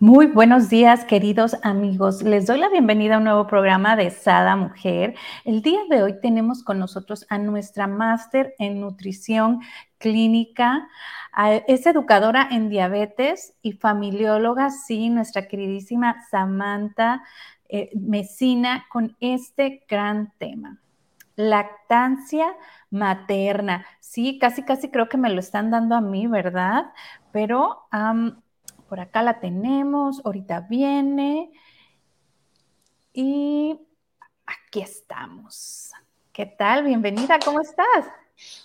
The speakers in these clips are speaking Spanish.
muy buenos días, queridos amigos. Les doy la bienvenida a un nuevo programa de Sada Mujer. El día de hoy tenemos con nosotros a nuestra máster en nutrición clínica. Es educadora en diabetes y familióloga, sí, nuestra queridísima Samantha eh, Mesina, con este gran tema. Lactancia materna. Sí, casi, casi creo que me lo están dando a mí, ¿verdad? Pero por acá la tenemos, ahorita viene. Y aquí estamos. ¿Qué tal? Bienvenida, ¿cómo estás?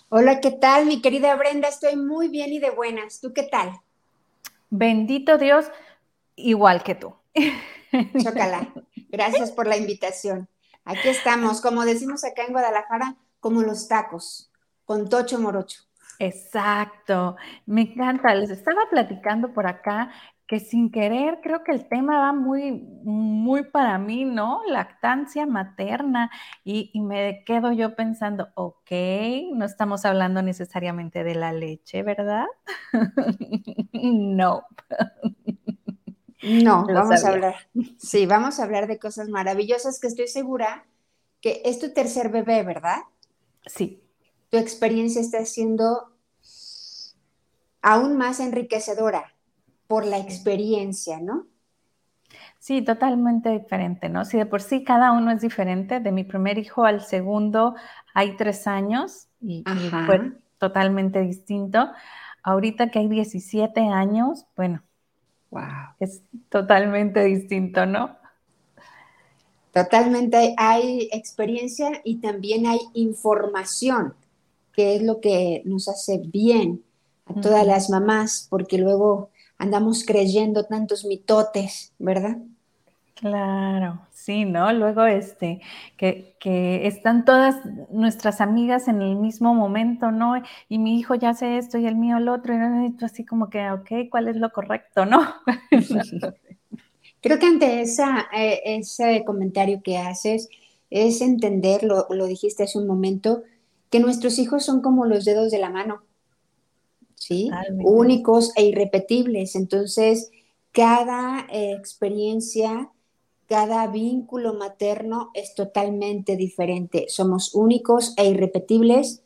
Hola, ¿qué tal, mi querida Brenda? Estoy muy bien y de buenas. ¿Tú qué tal? Bendito Dios, igual que tú. Chocala. Gracias por la invitación. Aquí estamos, como decimos acá en Guadalajara, como los tacos, con tocho morocho. Exacto, me encanta. Les estaba platicando por acá que sin querer creo que el tema va muy, muy para mí, ¿no? Lactancia materna y, me quedo yo pensando, ok, no estamos hablando necesariamente de la leche, ¿verdad? no. No, vamos a hablar. Sí, vamos a hablar de cosas maravillosas que estoy segura que es tu tercer bebé, ¿verdad? Sí. Tu experiencia está siendo aún más enriquecedora por la experiencia, ¿no? Sí, totalmente diferente, ¿no? Si de por sí cada uno es diferente, de mi primer hijo al segundo hay tres años y, fue totalmente distinto. Ahorita que hay 17 años, bueno, wow. es totalmente distinto, ¿no? Totalmente hay experiencia y también hay información, que es lo que nos hace bien a todas las mamás, porque luego andamos creyendo tantos mitotes, ¿verdad? Claro, sí, ¿no? Luego, este, que, que, están todas nuestras amigas en el mismo momento, ¿no? Y mi hijo ya hace esto y el mío el otro, y tú así como que, ok, ¿cuál es lo correcto, no? Creo que ante esa, eh, ese comentario que haces es entender, lo, lo dijiste hace un momento, que nuestros hijos son como los dedos de la mano. ¿Sí? Únicos e irrepetibles. Entonces, cada eh, experiencia, cada vínculo materno es totalmente diferente. Somos únicos e irrepetibles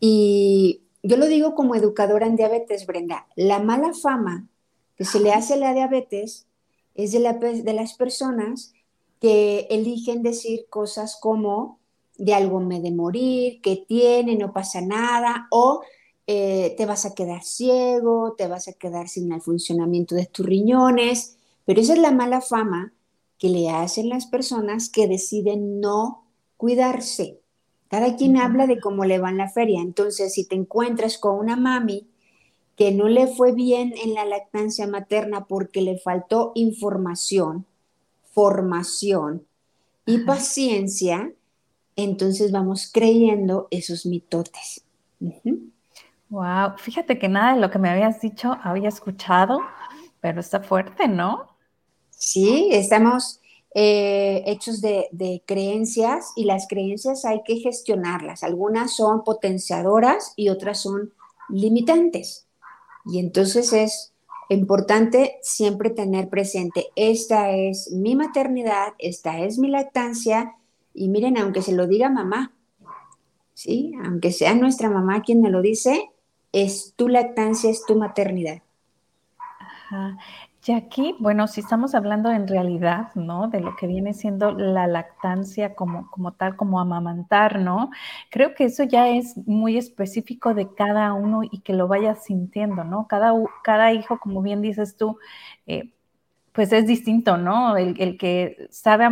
y yo lo digo como educadora en diabetes, Brenda, la mala fama que se le hace a la diabetes es de, de las personas que eligen decir cosas como de algo me de morir, que tiene, no pasa nada, o eh, te vas a quedar ciego, te vas a quedar sin el funcionamiento de tus riñones, pero esa es la mala fama que le hacen las personas que deciden no cuidarse. Cada quien habla de cómo le va en la feria, entonces si te encuentras con una mami que no le fue bien en la lactancia materna porque le faltó información, formación y paciencia, entonces vamos creyendo esos mitotes. Wow, fíjate que nada de lo que me habías dicho había escuchado, pero está fuerte, ¿no? Sí, estamos eh, hechos de, creencias y las creencias hay que gestionarlas. Algunas son potenciadoras y otras son limitantes. Y entonces es importante siempre tener presente, esta es mi maternidad, esta es mi lactancia y miren, aunque se lo diga mamá, ¿sí? Aunque sea nuestra mamá quien me lo dice, es tu lactancia, es tu maternidad. Ajá. Y aquí, bueno, si estamos hablando en realidad, ¿no? De lo que viene siendo la lactancia como, como tal, como amamantar, ¿no? Creo que eso ya es muy específico de cada uno y que lo vayas sintiendo, ¿no? Cada, cada hijo, como bien dices tú, eh, pues es distinto, ¿no? El, que sabe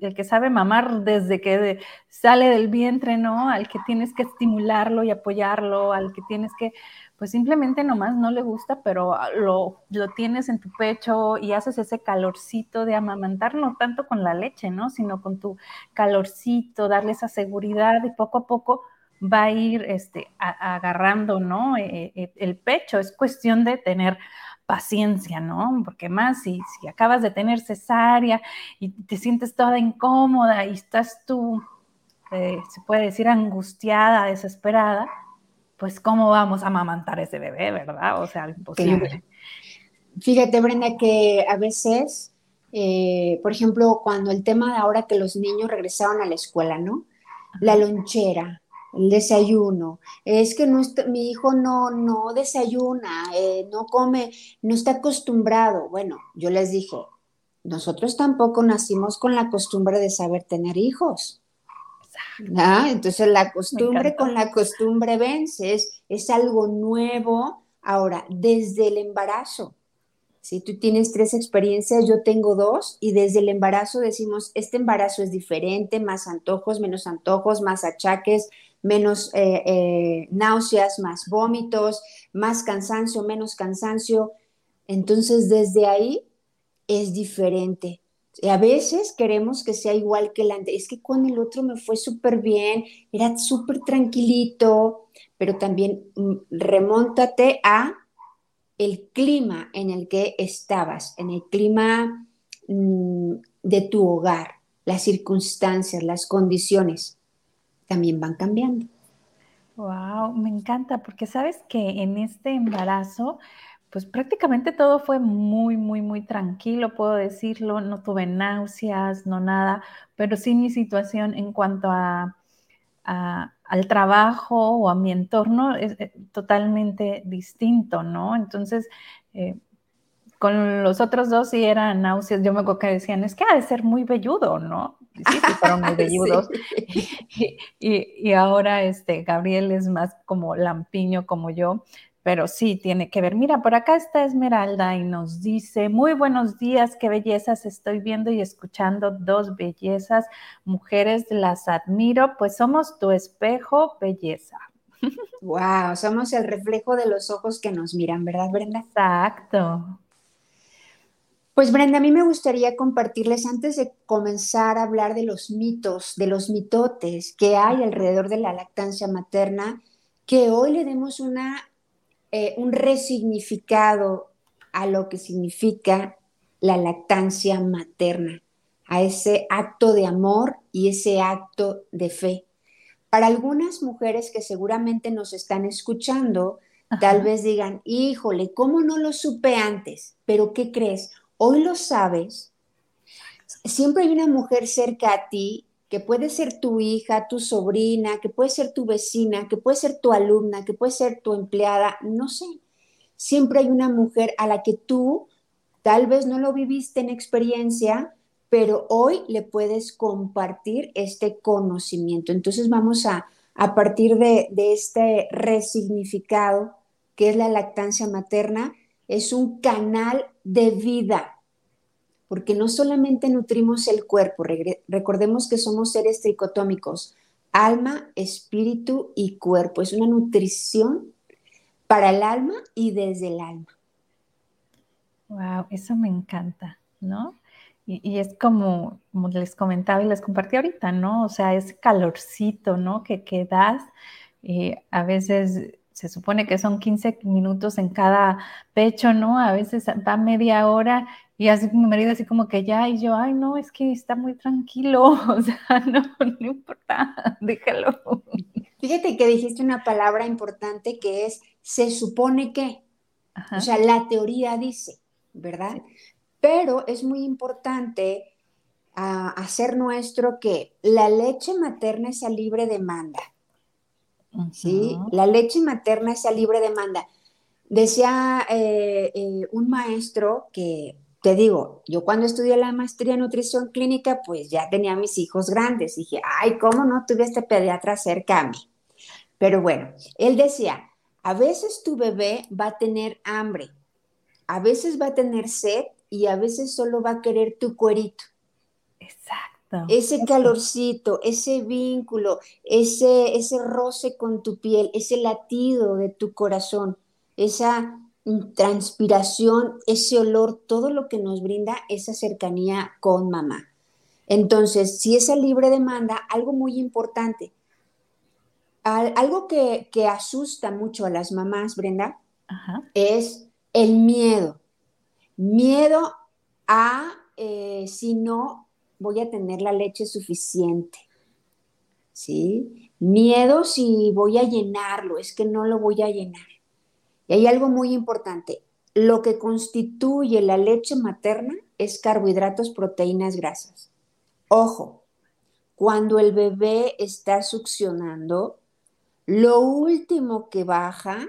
el que sabe mamar desde que sale del vientre, ¿no? Al que tienes que estimularlo y apoyarlo, al que tienes que, pues simplemente nomás no le gusta, pero lo, lo tienes en tu pecho y haces ese calorcito de amamantar, no tanto con la leche, ¿no? Sino con tu calorcito, darle esa seguridad y poco a poco va a ir este, agarrando, ¿no? E, e, el pecho. Es cuestión de tener paciencia, ¿no? Porque más si, si acabas de tener cesárea y te sientes toda incómoda y estás tú, eh, se puede decir, angustiada, desesperada, pues cómo vamos a amamantar ese bebé, ¿verdad? O sea, imposible. Fíjate, Brenda, que a veces, eh, por ejemplo, cuando el tema de ahora que los niños regresaron a la escuela, ¿no? La lonchera, el desayuno, es que no mi hijo no, no desayuna, eh, no come, no está acostumbrado. Bueno, yo les dije, nosotros tampoco nacimos con la costumbre de saber tener hijos. Entonces la costumbre con la costumbre vence, es, es algo nuevo. Ahora, desde el embarazo, si tú tienes tres experiencias, yo tengo dos, y desde el embarazo decimos, este embarazo es diferente, más antojos, menos antojos, más achaques, menos eh, eh, náuseas, más vómitos, más cansancio, menos cansancio. Entonces, desde ahí es diferente. a veces queremos que sea igual que el anterior. Es que con el otro me fue súper bien, era súper tranquilito, pero también mm, remóntate a el clima en el que estabas, en el clima mm, de tu hogar, las circunstancias, las condiciones también van cambiando. Wow, me encanta, porque sabes que en este embarazo, pues prácticamente todo fue muy, muy, muy tranquilo, puedo decirlo, no tuve náuseas, no nada, pero sí mi situación en cuanto a, al trabajo o a mi entorno es, eh, totalmente distinto, ¿no? Entonces, eh, con los otros dos sí eran náuseas, yo me acuerdo que decían, es que ha de ser muy velludo, ¿no? Fueron muy velludos. Y, ahora este, Gabriel es más como lampiño como yo, pero sí tiene que ver. Mira, por acá está Esmeralda y nos dice, muy buenos días, qué bellezas estoy viendo y escuchando, dos bellezas, mujeres, las admiro, pues somos tu espejo, belleza. Wow, somos el reflejo de los ojos que nos miran, ¿verdad, Brenda? Exacto. Pues Brenda, a mí me gustaría compartirles antes de comenzar a hablar de los mitos, de los mitotes que hay alrededor de la lactancia materna, que hoy le demos una, eh, un resignificado a lo que significa la lactancia materna, a ese acto de amor y ese acto de fe. Para algunas mujeres que seguramente nos están escuchando, tal vez digan, híjole, ¿cómo no lo supe antes? Pero ¿qué crees? Hoy lo sabes, siempre hay una mujer cerca a ti que puede ser tu hija, tu sobrina, que puede ser tu vecina, que puede ser tu alumna, que puede ser tu empleada, no sé. Siempre hay una mujer a la que tú tal vez no lo viviste en experiencia, pero hoy le puedes compartir este conocimiento. Entonces vamos a, a partir de, de este resignificado que es la lactancia materna, es un canal de vida, porque no solamente nutrimos el cuerpo, recordemos que somos seres tricotómicos, alma, espíritu y cuerpo, es una nutrición para el alma y desde el alma. Wow, eso me encanta, ¿no? Y, es como, les comentaba y les compartí ahorita, ¿no? O sea, ese calorcito, ¿no? Que, que das, eh, a veces se supone que son 15 minutos en cada pecho, ¿no? A veces va media hora y así mi marido así como que ya, y yo, ay, no, es que está muy tranquilo, o sea, no, no importa, déjalo. Fíjate que dijiste una palabra importante que es se supone que, o sea, la teoría dice, ¿verdad? Pero es muy importante ah, hacer nuestro que la leche materna es a libre demanda. ¿Sí? La leche materna es a libre demanda. Decía eh, eh, un maestro que, te digo, yo cuando estudié la maestría en nutrición clínica, pues ya tenía mis hijos grandes. Dije, ay, ¿cómo no tuve este pediatra cerca a mí? Pero bueno, él decía, a veces tu bebé va a tener hambre, a veces va a tener sed y a veces solo va a querer tu cuerito. Exacto. Ese calorcito, ese vínculo, ese, ese roce con tu piel, ese latido de tu corazón, esa transpiración, ese olor, todo lo que nos brinda esa cercanía con mamá. Entonces, si esa libre demanda, algo muy importante, algo que, asusta mucho a las mamás, Brenda, es el miedo. Miedo a eh, si no voy a tener la leche suficiente. ¿Sí? Miedo si voy a llenarlo, es que no lo voy a llenar. Y hay algo muy importante. Lo que constituye la leche materna es carbohidratos, proteínas, grasas. Ojo, cuando el bebé está succionando, lo último que baja,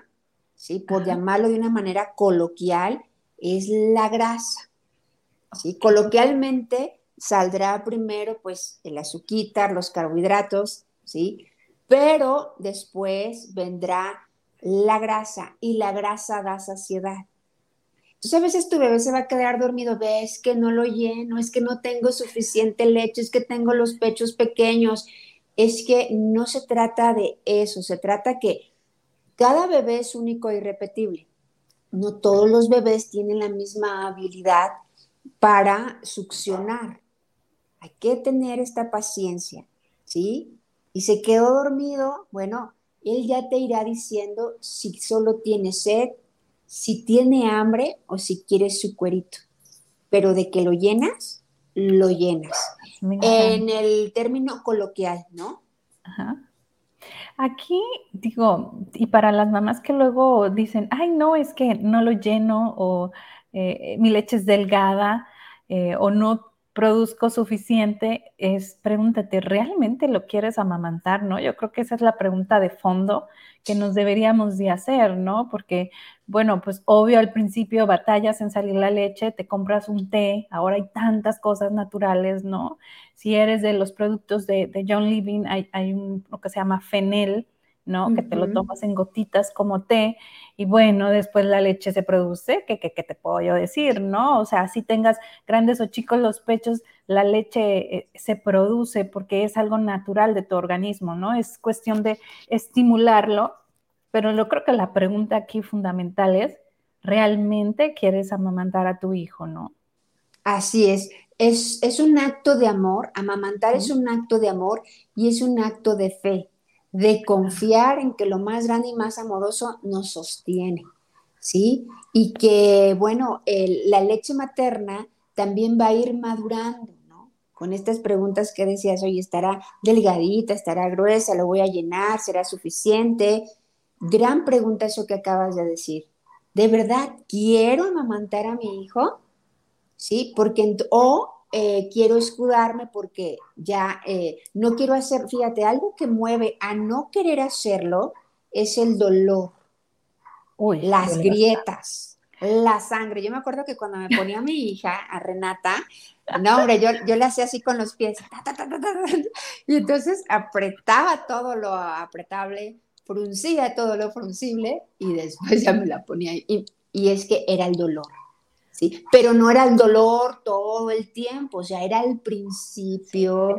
¿sí? por llamarlo de una manera coloquial, es la grasa. ¿sí? Coloquialmente saldrá primero pues el azúcar, los carbohidratos, ¿sí? pero después vendrá la grasa y la grasa da saciedad. Entonces a veces tu bebé se va a quedar dormido, ves que no lo lleno, es que no tengo suficiente leche, es que tengo los pechos pequeños es que no se trata de eso, se trata que cada bebé es único e irrepetible. No todos los bebés tienen la misma habilidad para succionar. Hay que tener esta paciencia, ¿sí? Y se quedó dormido, bueno, él ya te irá diciendo si solo tiene sed, si tiene hambre o si quiere su cuerito. Pero de que lo llenas, lo llenas en el término coloquial, ¿no? Ajá. Aquí digo, y para las mamás que luego dicen, ay, no, es que no lo lleno o eh, mi leche es delgada eh, o no produzco suficiente, es pregúntate, ¿realmente lo quieres amamantar? ¿No? Yo creo que esa es la pregunta de fondo que nos deberíamos de hacer, ¿no? Porque, bueno, pues obvio al principio batallas en salir la leche, te compras un té, ahora hay tantas cosas naturales, ¿no? Si eres de los productos de, John Living, hay, hay un, lo que se llama fenel, ¿no? Que te lo tomas en gotitas como té y bueno, después la leche se produce, ¿qué, te puedo yo decir, no? O sea, si tengas grandes o chicos los pechos, la leche eh, se produce porque es algo natural de tu organismo, ¿no? Es cuestión de estimularlo, pero yo creo que la pregunta aquí fundamental es, ¿realmente quieres amamantar a tu hijo, no? Así es. Es, es un acto de amor, amamantar es un acto de amor y es un acto de fe de confiar en que lo más grande y más amoroso nos sostiene, ¿sí? Y que, bueno, la leche materna también va a ir madurando, ¿no? Con estas preguntas que decías, oye, ¿estará delgadita, estará gruesa, lo voy a llenar, será suficiente? Gran pregunta eso que acabas de decir. ¿De verdad quiero amamantar a mi hijo? ¿Sí? Porque, o eh, quiero escudarme porque ya eh, no quiero hacer, fíjate, algo que mueve a no querer hacerlo es el dolor, las grietas, la sangre. Yo me acuerdo que cuando me ponía a mi hija, a Renata, no, hombre, yo, yo le hacía así con los pies, y entonces apretaba todo lo apretable, fruncía todo lo fruncible y después ya me la ponía. Y, y es que era el dolor pero no era el dolor todo el tiempo, o sea, era el principio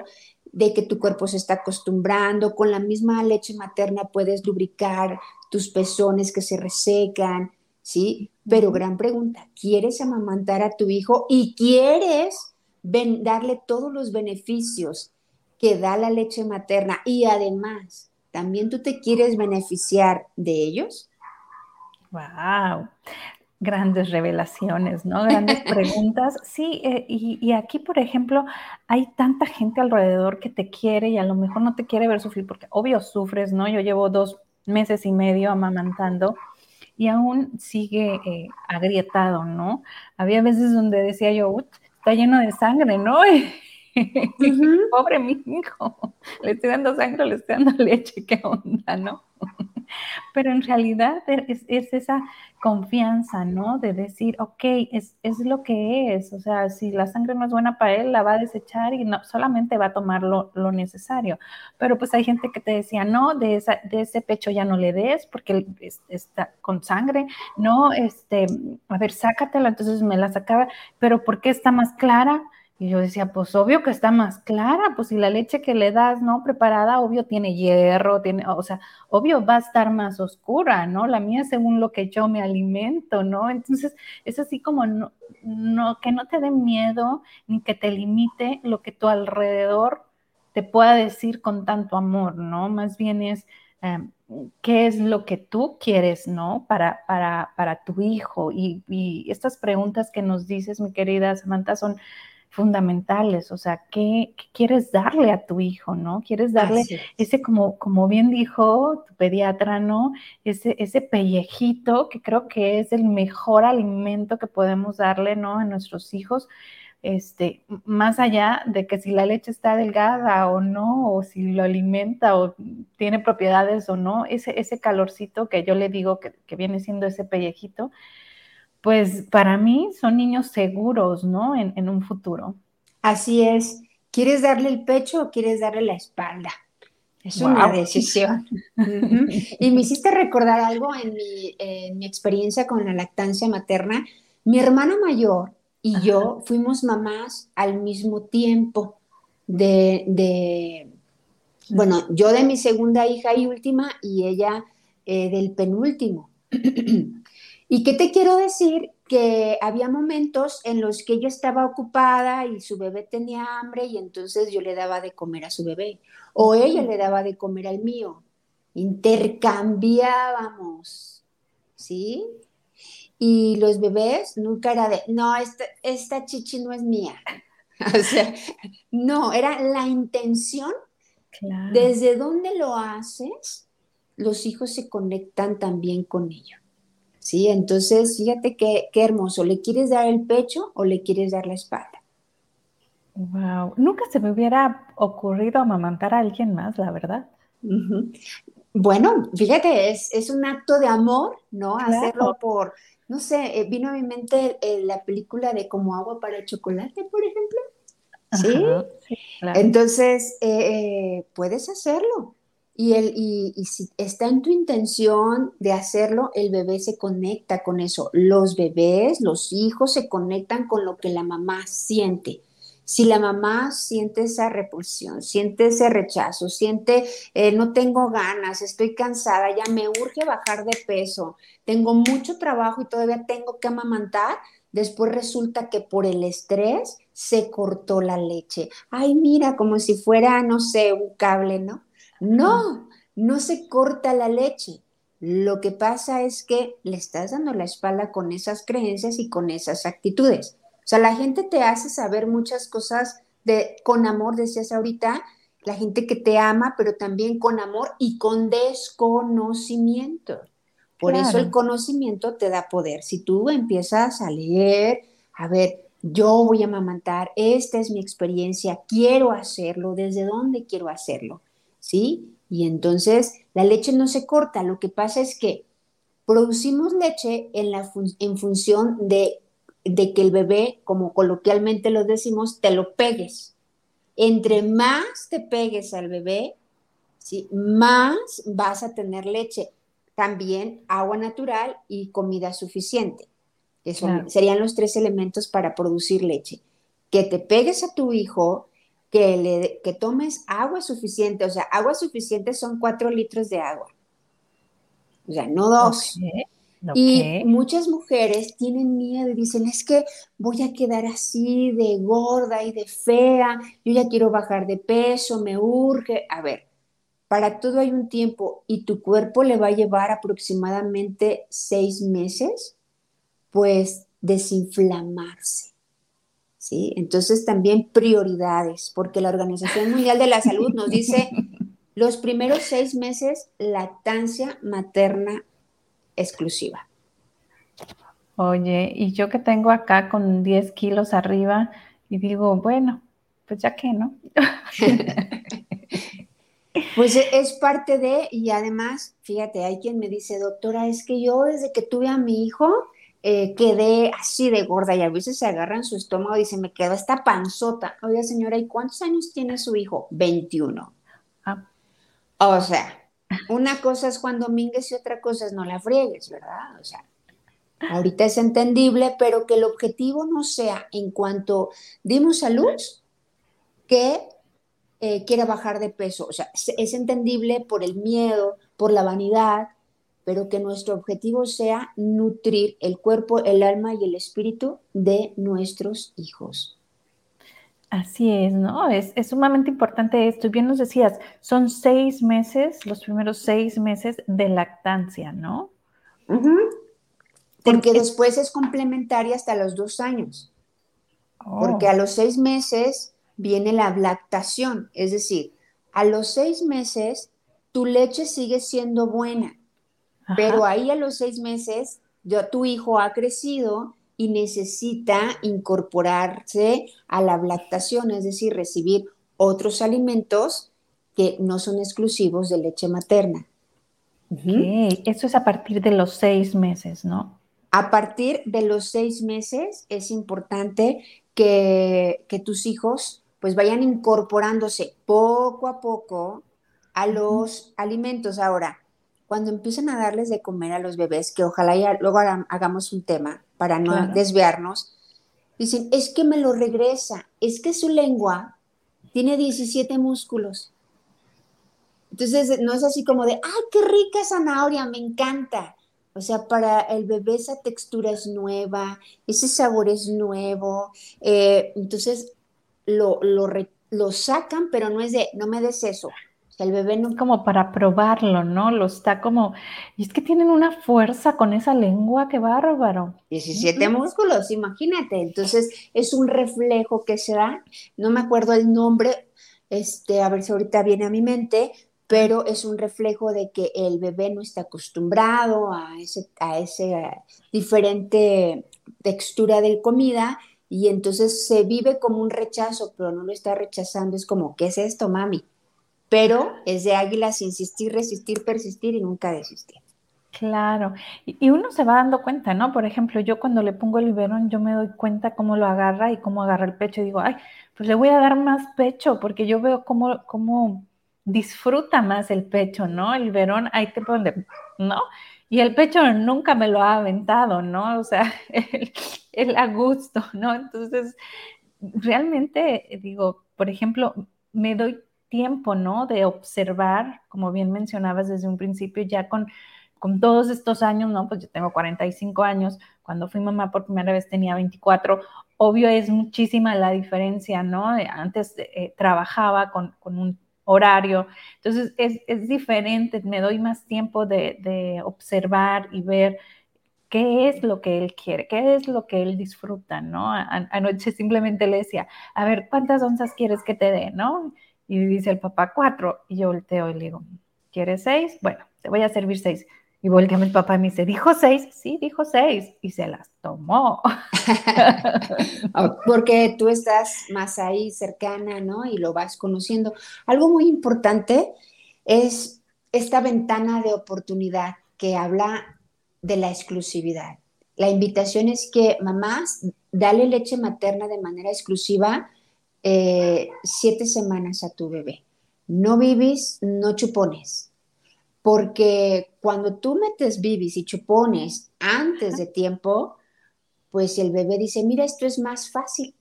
de que tu cuerpo se está acostumbrando, con la misma leche materna puedes lubricar tus pezones que se resecan, ¿sí? Pero gran pregunta, ¿quieres amamantar a tu hijo y quieres darle todos los beneficios que da la leche materna y además, ¿también tú te quieres beneficiar de ellos? Wow grandes revelaciones, ¿no? Grandes preguntas. Sí, eh, y, aquí, por ejemplo, hay tanta gente alrededor que te quiere y a lo mejor no te quiere ver sufrir, porque obvio sufres, ¿no? Yo llevo dos meses y medio amamantando y aún sigue eh, agrietado, ¿no? Había veces donde decía yo, está lleno de sangre, ¿no? Pobre mi hijo, le estoy dando sangre, le estoy dando leche, ¿qué onda, no? pero en realidad es, esa confianza, ¿no? De decir, ok, es, lo que es, o sea, si la sangre no es buena para él, la va a desechar y no, solamente va a tomar lo, necesario. Pero pues hay gente que te decía, no, de, esa, de ese pecho ya no le des porque está con sangre, no, este, a ver, sácatela, entonces me la sacaba, pero ¿por qué está más clara? Y yo decía, pues obvio que está más clara, pues si la leche que le das, ¿no? Preparada, obvio tiene hierro, tiene, o sea, obvio va a estar más oscura, ¿no? La mía según lo que yo me alimento, ¿no? Entonces, es así como no, no que no te dé miedo ni que te limite lo que tu alrededor te pueda decir con tanto amor, ¿no? Más bien es em, qué es lo que tú quieres, ¿no? Para, para, para tu hijo. Y, y estas preguntas que nos dices, mi querida Samantha, son fundamentales, o sea, ¿qué, quieres darle a tu hijo, no? Quieres darle ese, como, como bien dijo tu pediatra, ¿no? Ese, ese pellejito que creo que es el mejor alimento que podemos darle, ¿no? A nuestros hijos, este, más allá de que si la leche está delgada o no, o si lo alimenta o tiene propiedades o no, ese, ese calorcito que yo le digo que, que viene siendo ese pellejito, pues para mí son niños seguros, ¿no? En, un futuro. Así es. ¿Quieres darle el pecho o quieres darle la espalda? Es una decisión. Y me hiciste recordar algo en mi, experiencia con la lactancia materna. Mi hermana mayor y yo fuimos mamás al mismo tiempo de, bueno, yo de mi segunda hija y última y ella eh, del penúltimo. ¿Y qué te quiero decir? Que había momentos en los que yo estaba ocupada y su bebé tenía hambre y entonces yo le daba de comer a su bebé o ella le daba de comer al mío. Intercambiábamos, ¿sí? Y los bebés nunca era de, no, esta, esta chichi no es mía. o sea, no, era la intención. Desde donde lo haces, los hijos se conectan también con ello. ¿Sí? Entonces, fíjate qué, qué hermoso. ¿Le quieres dar el pecho o le quieres dar la espalda? Wow, nunca se me hubiera ocurrido amamantar a alguien más, la verdad. Bueno, fíjate, es, es, un acto de amor, ¿no? Hacerlo por, no sé, eh, vino a mi mente eh, la película de como agua para el chocolate, por ejemplo. Sí. Entonces, eh, puedes hacerlo. Y, y, si está en tu intención de hacerlo, el bebé se conecta con eso. Los bebés, los hijos se conectan con lo que la mamá siente. Si la mamá siente esa repulsión, siente ese rechazo, siente, eh, no tengo ganas, estoy cansada, ya me urge bajar de peso, tengo mucho trabajo y todavía tengo que amamantar, después resulta que por el estrés se cortó la leche. Ay, mira, como si fuera, no sé, un cable, ¿no? No, no se corta la leche. Lo que pasa es que le estás dando la espalda con esas creencias y con esas actitudes. O sea, la gente te hace saber muchas cosas de, con amor, decías ahorita, la gente que te ama, pero también con amor y con desconocimiento. Por eso el conocimiento te da poder. Si tú empiezas a leer, a ver, yo voy a amamantar, esta es mi experiencia, quiero hacerlo, desde dónde quiero hacerlo. ¿Sí? Y entonces la leche no se corta, lo que pasa es que producimos leche en, la en función de, de que el bebé, como coloquialmente lo decimos, te lo pegues. Entre más te pegues al bebé, ¿sí? más vas a tener leche. También agua natural y comida suficiente. Serían los tres elementos para producir leche. Que te pegues a tu hijo, que, le, que tomes agua suficiente, o sea, agua suficiente son cuatro litros de agua, o sea, no dos. Y muchas mujeres tienen miedo y dicen, es que voy a quedar así de gorda y de fea, yo ya quiero bajar de peso, me urge. A ver, para todo hay un tiempo y tu cuerpo le va a llevar aproximadamente seis meses, pues desinflamarse. ¿Sí? Entonces también prioridades, porque la Organización Mundial de la Salud nos dice los primeros seis meses lactancia materna exclusiva. Oye, y yo que tengo acá con 10 kilos arriba y digo, bueno, pues ya que, ¿no? Pues e, es parte de, y además, fíjate, hay quien me dice, doctora, es que yo desde que tuve a mi hijo eh, quedé así de gorda y a veces se agarra en su estómago y dice, me queda esta panzota. Oiga, señora, ¿y cuántos años tiene su hijo? 21. Ah. O sea, una cosa es cuando mingues y otra cosa es no la friegues, ¿verdad? O sea, ahorita es entendible, pero que el objetivo no sea en cuanto dimos a luz que eh, quiera bajar de peso. O sea, es, entendible por el miedo, por la vanidad, pero que nuestro objetivo sea nutrir el cuerpo, el alma y el espíritu de nuestros hijos. Así es, ¿no? Es, sumamente importante esto. Y bien nos decías, son seis meses, los primeros seis meses de lactancia, ¿no? Porque después es complementaria hasta los dos años. Porque a oh. los seis meses viene la lactación, es decir, a los seis meses tu leche sigue siendo buena, pero ahí a los seis meses ya tu hijo ha crecido y necesita incorporarse a la lactación, es decir, recibir otros alimentos que no son exclusivos de leche materna. Eso es a partir de los seis meses, ¿no? A partir de los seis meses es importante que, que tus hijos pues vayan incorporándose poco a poco a los alimentos. Ahora, cuando empiezan a darles de comer a los bebés, que ojalá ya luego hagamos un tema para no desviarnos, dicen, es que me lo regresa, es que su lengua tiene 17 músculos. Entonces, no es así como de, ay, qué rica zanahoria, me encanta. O sea, para el bebé esa textura es nueva, ese sabor es nuevo. Eh, entonces, lo, lo, lo sacan, pero no es de, no me des eso. El bebé no... Como para probarlo, ¿no? Lo está como... Y es que tienen una fuerza con esa lengua, qué bárbaro. 17 músculos, imagínate. Entonces, es un reflejo que se da, no me acuerdo el nombre, este, a ver si ahorita viene a mi mente, pero es un reflejo de que el bebé no está acostumbrado a ese, a ese diferente textura de comida y entonces se vive como un rechazo, pero no lo está rechazando, es como, ¿qué es esto, mami? Pero es de águilas insistir, resistir, persistir y nunca desistir. Claro, y uno se va dando cuenta, ¿no? Por ejemplo, yo cuando le pongo el biberón, yo me doy cuenta cómo lo agarra y cómo agarra el pecho y digo, ay, pues le voy a dar más pecho porque yo veo cómo, cómo disfruta más el pecho, ¿no? El biberón, ahí te pone, ¿no? Y el pecho nunca me lo ha aventado, ¿no? O sea, el, a gusto, ¿no? Entonces, realmente, digo, por ejemplo, me doy tiempo, ¿no? De observar, como bien mencionabas desde un principio, ya con, con todos estos años, ¿no? Pues yo tengo 45 años, cuando fui mamá por primera vez tenía 24, obvio es muchísima la diferencia, ¿no? Antes eh, trabajaba con, con un horario. Entonces es, diferente, me doy más tiempo de, observar y ver qué es lo que él quiere, qué es lo que él disfruta, ¿no? anoche simplemente le decía, a ver, ¿cuántas onzas quieres que te dé, no? Y dice el papá, cuatro. Y yo volteo y le digo, ¿quieres seis? Bueno, te voy a servir seis. Y voltea mi papá y me dice, ¿dijo seis? Sí, dijo seis. Y se las tomó. Porque tú estás más ahí cercana, ¿no? Y lo vas conociendo. Algo muy importante es esta ventana de oportunidad que habla de la exclusividad. La invitación es que mamás, dale leche materna de manera exclusiva eh, siete semanas a tu bebé. No vivis, no chupones porque cuando tú metes bibis y chupones antes de tiempo, pues el bebé dice, mira, esto es más fácil.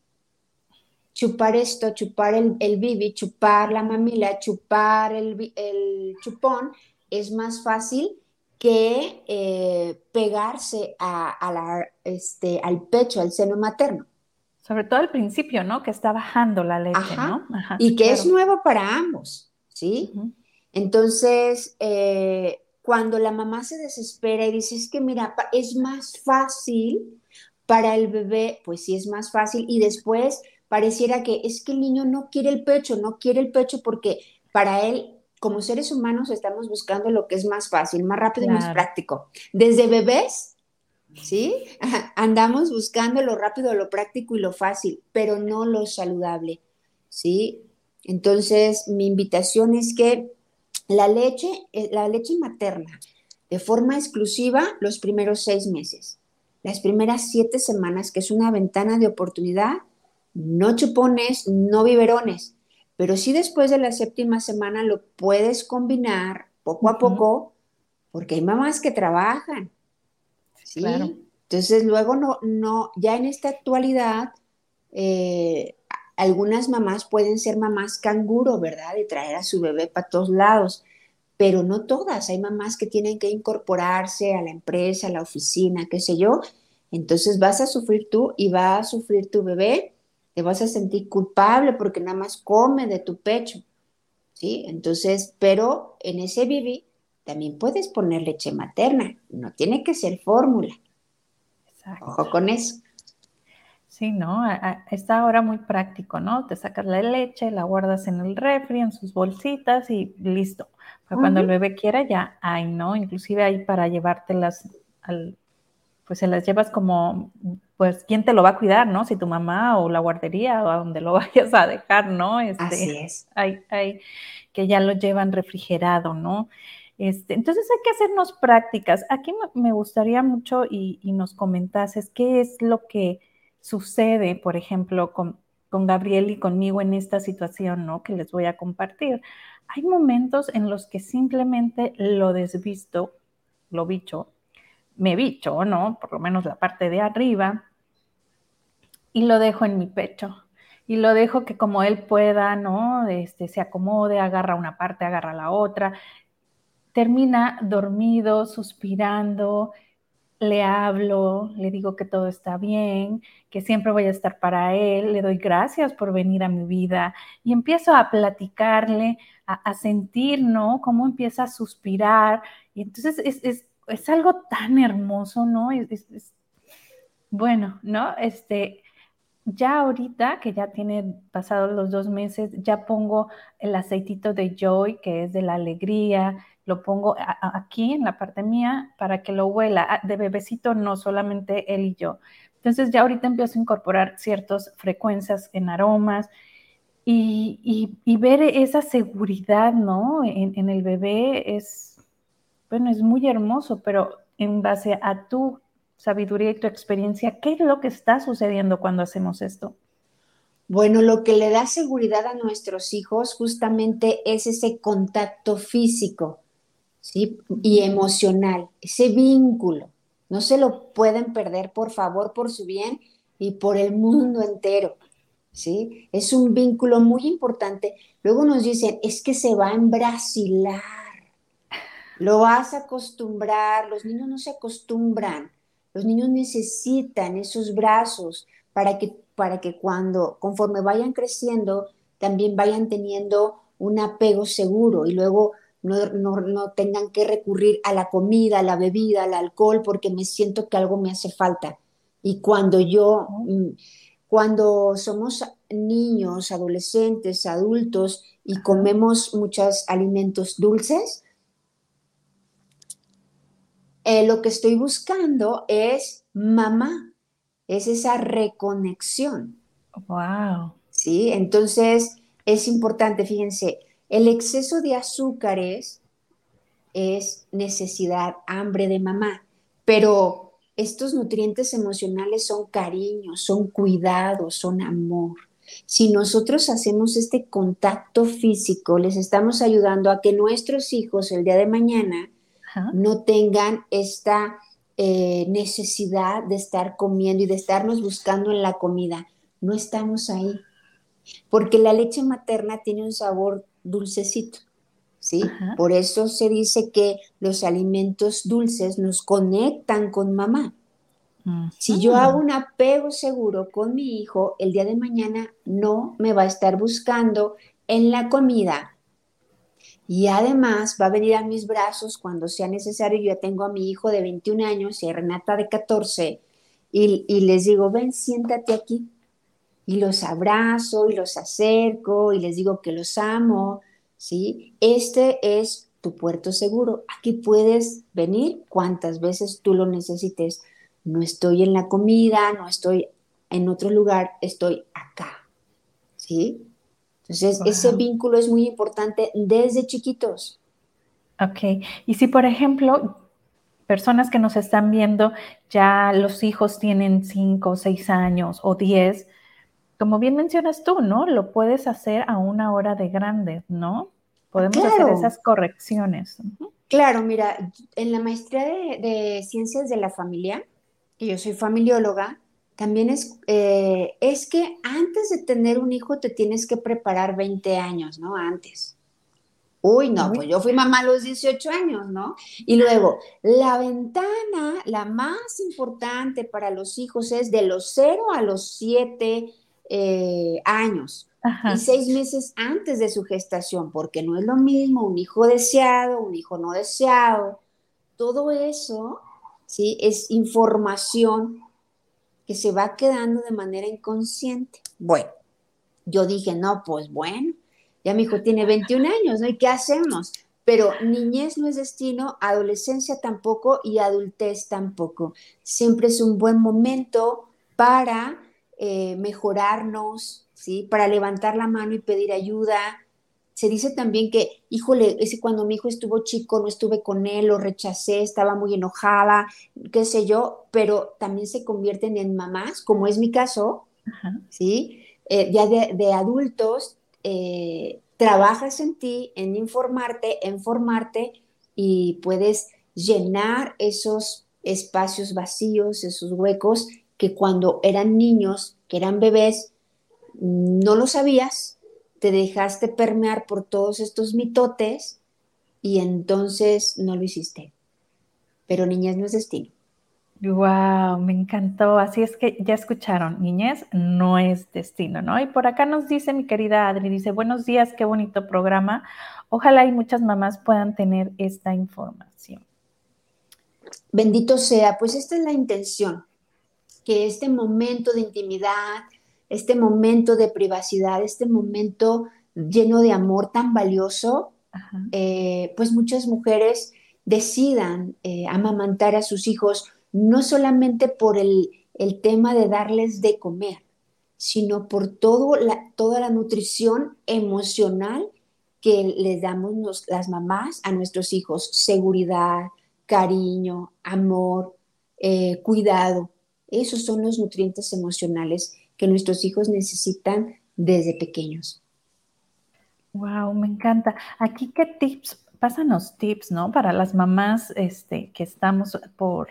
Chupar esto, chupar el, el bibi, chupar la mamila, chupar el, chupón, es más fácil que eh, pegarse a, la, este, al pecho, al seno materno. Sobre todo al principio, ¿no? Que está bajando la leche, ¿no? y que es nuevo para ambos, ¿sí? Entonces, eh, cuando la mamá se desespera y dice, es que mira, es más fácil para el bebé, pues sí es más fácil. Y después pareciera que es que el niño no quiere el pecho, no quiere el pecho porque para él, como seres humanos, estamos buscando lo que es más fácil, más rápido y más práctico. Desde bebés, ¿sí? Andamos buscando lo rápido, lo práctico y lo fácil, pero no lo saludable, ¿sí? Entonces, mi invitación es que la leche, eh, la leche materna de forma exclusiva los primeros seis meses. Las primeras siete semanas, que es una ventana de oportunidad, no chupones, no biberones, pero sí después de la séptima semana lo puedes combinar poco a poco, porque hay mamás que trabajan. ¿Sí? Entonces luego no, no, ya en esta actualidad, eh, algunas mamás pueden ser mamás canguro, ¿verdad? De traer a su bebé para todos lados, pero no todas. Hay mamás que tienen que incorporarse a la empresa, a la oficina, qué sé yo. Entonces vas a sufrir tú y va a sufrir tu bebé, te vas a sentir culpable porque nada más come de tu pecho, ¿sí? Entonces, pero en ese bibi también puedes poner leche materna, no tiene que ser fórmula. Ojo con eso. Sí, ¿no? Está ahora muy práctico, ¿no? Te sacas la leche, la guardas en el refri, en sus bolsitas y listo. Cuando el bebé quiera ya hay, ¿no? Inclusive hay para llevártelas al, pues se las llevas como, pues, ¿quién te lo va a cuidar, no? Si tu mamá o la guardería o a donde lo vayas a dejar, ¿no? Este, Así es. Hay, hay que ya lo llevan refrigerado, ¿no? Este, entonces hay que hacernos prácticas. Aquí me gustaría mucho y, nos comentases qué es lo que sucede, por ejemplo, con, Gabriel y conmigo en esta situación, ¿no? Que les voy a compartir. Hay momentos en los que simplemente lo desvisto, lo bicho, me bicho, ¿no? Por lo menos la parte de arriba, y lo dejo en mi pecho. Y lo dejo que como él pueda, ¿no? Este, se acomode, agarra una parte, agarra la otra. Termina dormido, suspirando, le hablo, le digo que todo está bien, que siempre voy a estar para él, le doy gracias por venir a mi vida y empiezo a platicarle, a, sentir, ¿no? Cómo empieza a suspirar. Y entonces es, algo tan hermoso, ¿no? Es, bueno, ¿no? Este, ya ahorita que ya tiene pasados los dos meses, ya pongo el aceitito de Joy, que es de la alegría, lo pongo aquí en la parte mía para que lo huela. Ah, de bebecito no, solamente él y yo. Entonces ya ahorita empiezo a incorporar ciertas frecuencias en aromas y, ver esa seguridad, ¿no? En, el bebé es, bueno, es muy hermoso, pero en base a tu sabiduría y tu experiencia, ¿qué es lo que está sucediendo cuando hacemos esto? Bueno, lo que le da seguridad a nuestros hijos justamente es ese contacto físico ¿sí? Y emocional, ese vínculo. No se lo pueden perder, por favor, por su bien y por el mundo entero. ¿Sí? Es un vínculo muy importante. Luego nos dicen, es que se va a embrasilar. Lo vas a acostumbrar. Los niños no se acostumbran. Los niños necesitan esos brazos para que, para que cuando, conforme vayan creciendo, también vayan teniendo un apego seguro y luego no, tengan que recurrir a la comida, a la bebida, al alcohol, porque me siento que algo me hace falta. Y cuando yo, mm, cuando somos niños, adolescentes, adultos y comemos muchos alimentos dulces, eh, lo que estoy buscando es mamá, es esa reconexión. Wow. Sí, entonces es importante, fíjense, el exceso de azúcares es necesidad, hambre de mamá, pero estos nutrientes emocionales son cariño, son cuidado, son amor. Si nosotros hacemos este contacto físico, les estamos ayudando a que nuestros hijos el día de mañana no tengan esta eh, necesidad de estar comiendo y de estarnos buscando en la comida. No estamos ahí. Porque la leche materna tiene un sabor dulcecito. ¿Sí? Por eso se dice que los alimentos dulces nos conectan con mamá. Si yo hago un apego seguro con mi hijo, el día de mañana no me va a estar buscando en la comida. Y además va a venir a mis brazos cuando sea necesario. Yo ya tengo a mi hijo de 21 años y a Renata de 14 y, y les digo, ven, siéntate aquí y los abrazo y los acerco y les digo que los amo, ¿sí? Este es tu puerto seguro. Aquí puedes venir cuantas veces tú lo necesites. No estoy en la comida, no estoy en otro lugar, estoy acá, ¿sí? Entonces, ese vínculo es muy importante desde chiquitos. Ok, y si por ejemplo, personas que nos están viendo, ya los hijos tienen 5, 6 años o 10, como bien mencionas tú, ¿no? Lo puedes hacer a una hora de grande, ¿no? Podemos hacer esas correcciones. Claro, mira, en la maestría de, ciencias de la familia, y yo soy familióloga, también es, eh, es que antes de tener un hijo te tienes que preparar 20 años, ¿no? Antes. Uy, no, pues yo fui mamá a los 18 años, ¿no? Y luego, la ventana, la más importante para los hijos es de los 0 a los 7 eh, años y seis meses antes de su gestación, porque no es lo mismo un hijo deseado, un hijo no deseado. Todo eso, ¿sí? Es información que se va quedando de manera inconsciente. Bueno, yo dije, no, pues bueno, ya mi hijo tiene 21 años, ¿no? ¿Y qué hacemos? Pero niñez no es destino, adolescencia tampoco y adultez tampoco. Siempre es un buen momento para eh, mejorarnos, ¿sí? Para levantar la mano y pedir ayuda. Se dice también que, híjole, ese cuando mi hijo estuvo chico, no estuve con él, lo rechacé, estaba muy enojada, qué sé yo, pero también se convierten en mamás, como es mi caso, ¿sí? Eh, ya de adultos eh, trabajas en ti, en informarte, en formarte y puedes llenar esos espacios vacíos, esos huecos que cuando eran niños, que eran bebés, no lo sabías, te dejaste permear por todos estos mitotes y entonces no lo hiciste. Pero niñez no es destino. Wow, me encantó. Así es que ya escucharon, niñez no es destino, ¿no? Y por acá nos dice mi querida Adri, dice, buenos días, qué bonito programa. Ojalá y muchas mamás puedan tener esta información. Bendito sea, pues esta es la intención, que este momento de intimidad, este momento de privacidad, este momento lleno de amor tan valioso, eh, pues muchas mujeres decidan eh, amamantar a sus hijos no solamente por el, tema de darles de comer, sino por todo la, toda la nutrición emocional que les damos las mamás a nuestros hijos, seguridad, cariño, amor, eh, cuidado. Esos son los nutrientes emocionales que nuestros hijos necesitan desde pequeños. Wow, me encanta. Aquí qué tips, pásanos tips, ¿no? Para las mamás este, que estamos por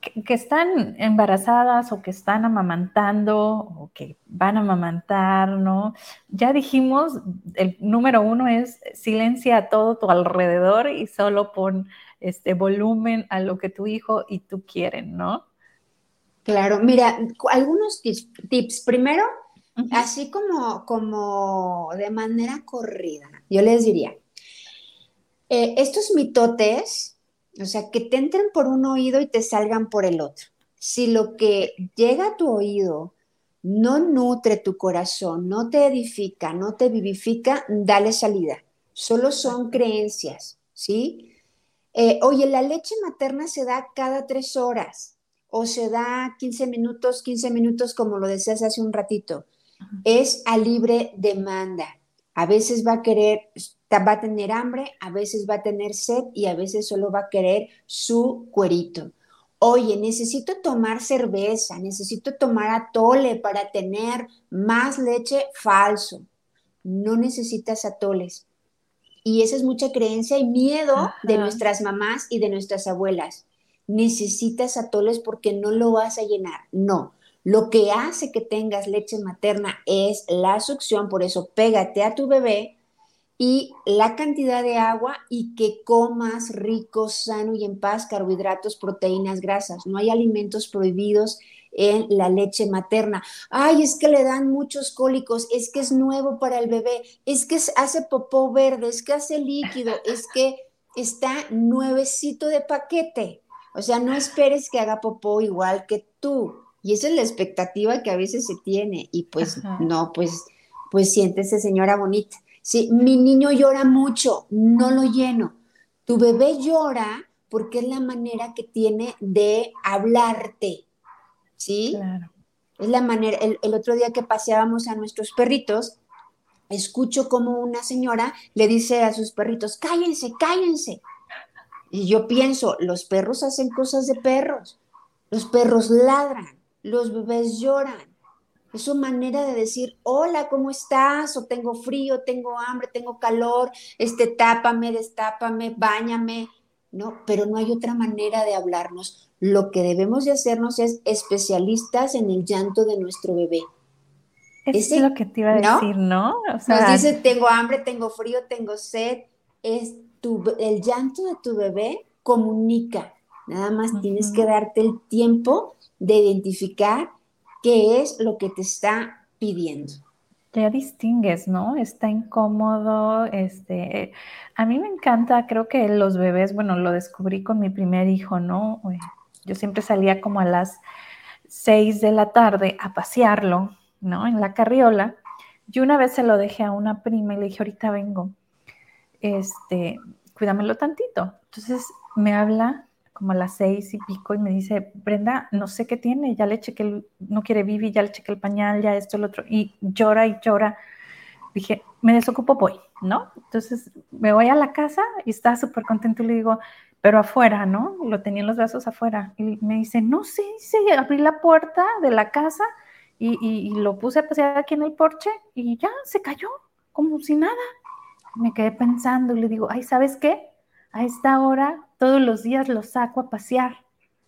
que, están embarazadas o que están amamantando o que van a amamantar, ¿no? Ya dijimos, el número uno es silencia todo tu alrededor y solo pon este volumen a lo que tu hijo y tú quieren, ¿no? Claro, mira, algunos tips. Primero, así como, como de manera corrida, yo les diría, eh, estos mitotes o sea, que te entren por un oído y te salgan por el otro. Si lo que llega a tu oído no nutre tu corazón, no te edifica, no te vivifica, dale salida. Solo son creencias, ¿sí? Eh, oye, la leche materna se da cada tres horas o se da 15 minutos, 15 minutos, como lo decías hace un ratito. Es a libre demanda. A veces va a querer va a tener hambre, a veces va a tener sed y a veces solo va a querer su cuerito. Oye, necesito tomar cerveza, necesito tomar atole para tener más leche falso. No necesitas atoles. Y esa es mucha creencia y miedo de nuestras mamás y de nuestras abuelas. Necesitas atoles porque no lo vas a llenar. No, lo que hace que tengas leche materna es la succión, por eso pégate a tu bebé y la cantidad de agua y que comas rico, sano y en paz carbohidratos, proteínas, grasas. No hay alimentos prohibidos en la leche materna. Ay, es que le dan muchos cólicos, es que es nuevo para el bebé, es que hace popó verde, es que hace líquido, es que está nuevecito de paquete. O sea, no esperes que haga popó igual que tú. Y esa es la expectativa que a veces se tiene. Y pues no, pues, pues siéntese señora bonita. Si mi niño llora mucho, no lo lleno. Tu bebé llora porque es la manera que tiene de hablarte, ¿sí? Claro. Es la manera, el, otro día que paseábamos a nuestros perritos, escucho como una señora le dice a sus perritos, cállense, cállense. Y yo pienso, los perros hacen cosas de perros, los perros ladran, los bebés lloran. Es su manera de decir, hola, ¿cómo estás? O tengo frío, tengo hambre, tengo calor, este, tápame, destápame, báñame. No, pero no hay otra manera de hablarnos. Lo que debemos de hacernos es especialistas en el llanto de nuestro bebé. es lo que te iba a decir, ¿no? Nos dice, tengo hambre, tengo frío, tengo sed. Es tu, el llanto de tu bebé comunica. Nada más tienes que darte el tiempo de identificar qué es lo que te está pidiendo. Ya distingues, ¿no? Está incómodo, este, a mí me encanta, creo que los bebés, bueno, lo descubrí con mi primer hijo, ¿no? Yo siempre salía como a las seis de la tarde a pasearlo, ¿no? En la carriola. Y una vez se lo dejé a una prima y le dije, ahorita vengo, este, cuídamelo tantito. Entonces me habla como a las seis y pico y me dice, Brenda, no sé qué tiene, ya le chequé, no quiere vivir, ya le chequé el pañal, ya esto, el otro, y llora y llora. Dije, me desocupo, voy, ¿no? Entonces me voy a la casa y está súper contento y le digo, pero afuera, ¿no? Lo tenía en los brazos afuera. Y me dice, no sé, sí, abrí la puerta de la casa y, y lo puse a pasear aquí en el porche y ya se cayó, como si nada. Me quedé pensando y le digo, ay, ¿sabes qué? A esta hora todos los días los saco a pasear,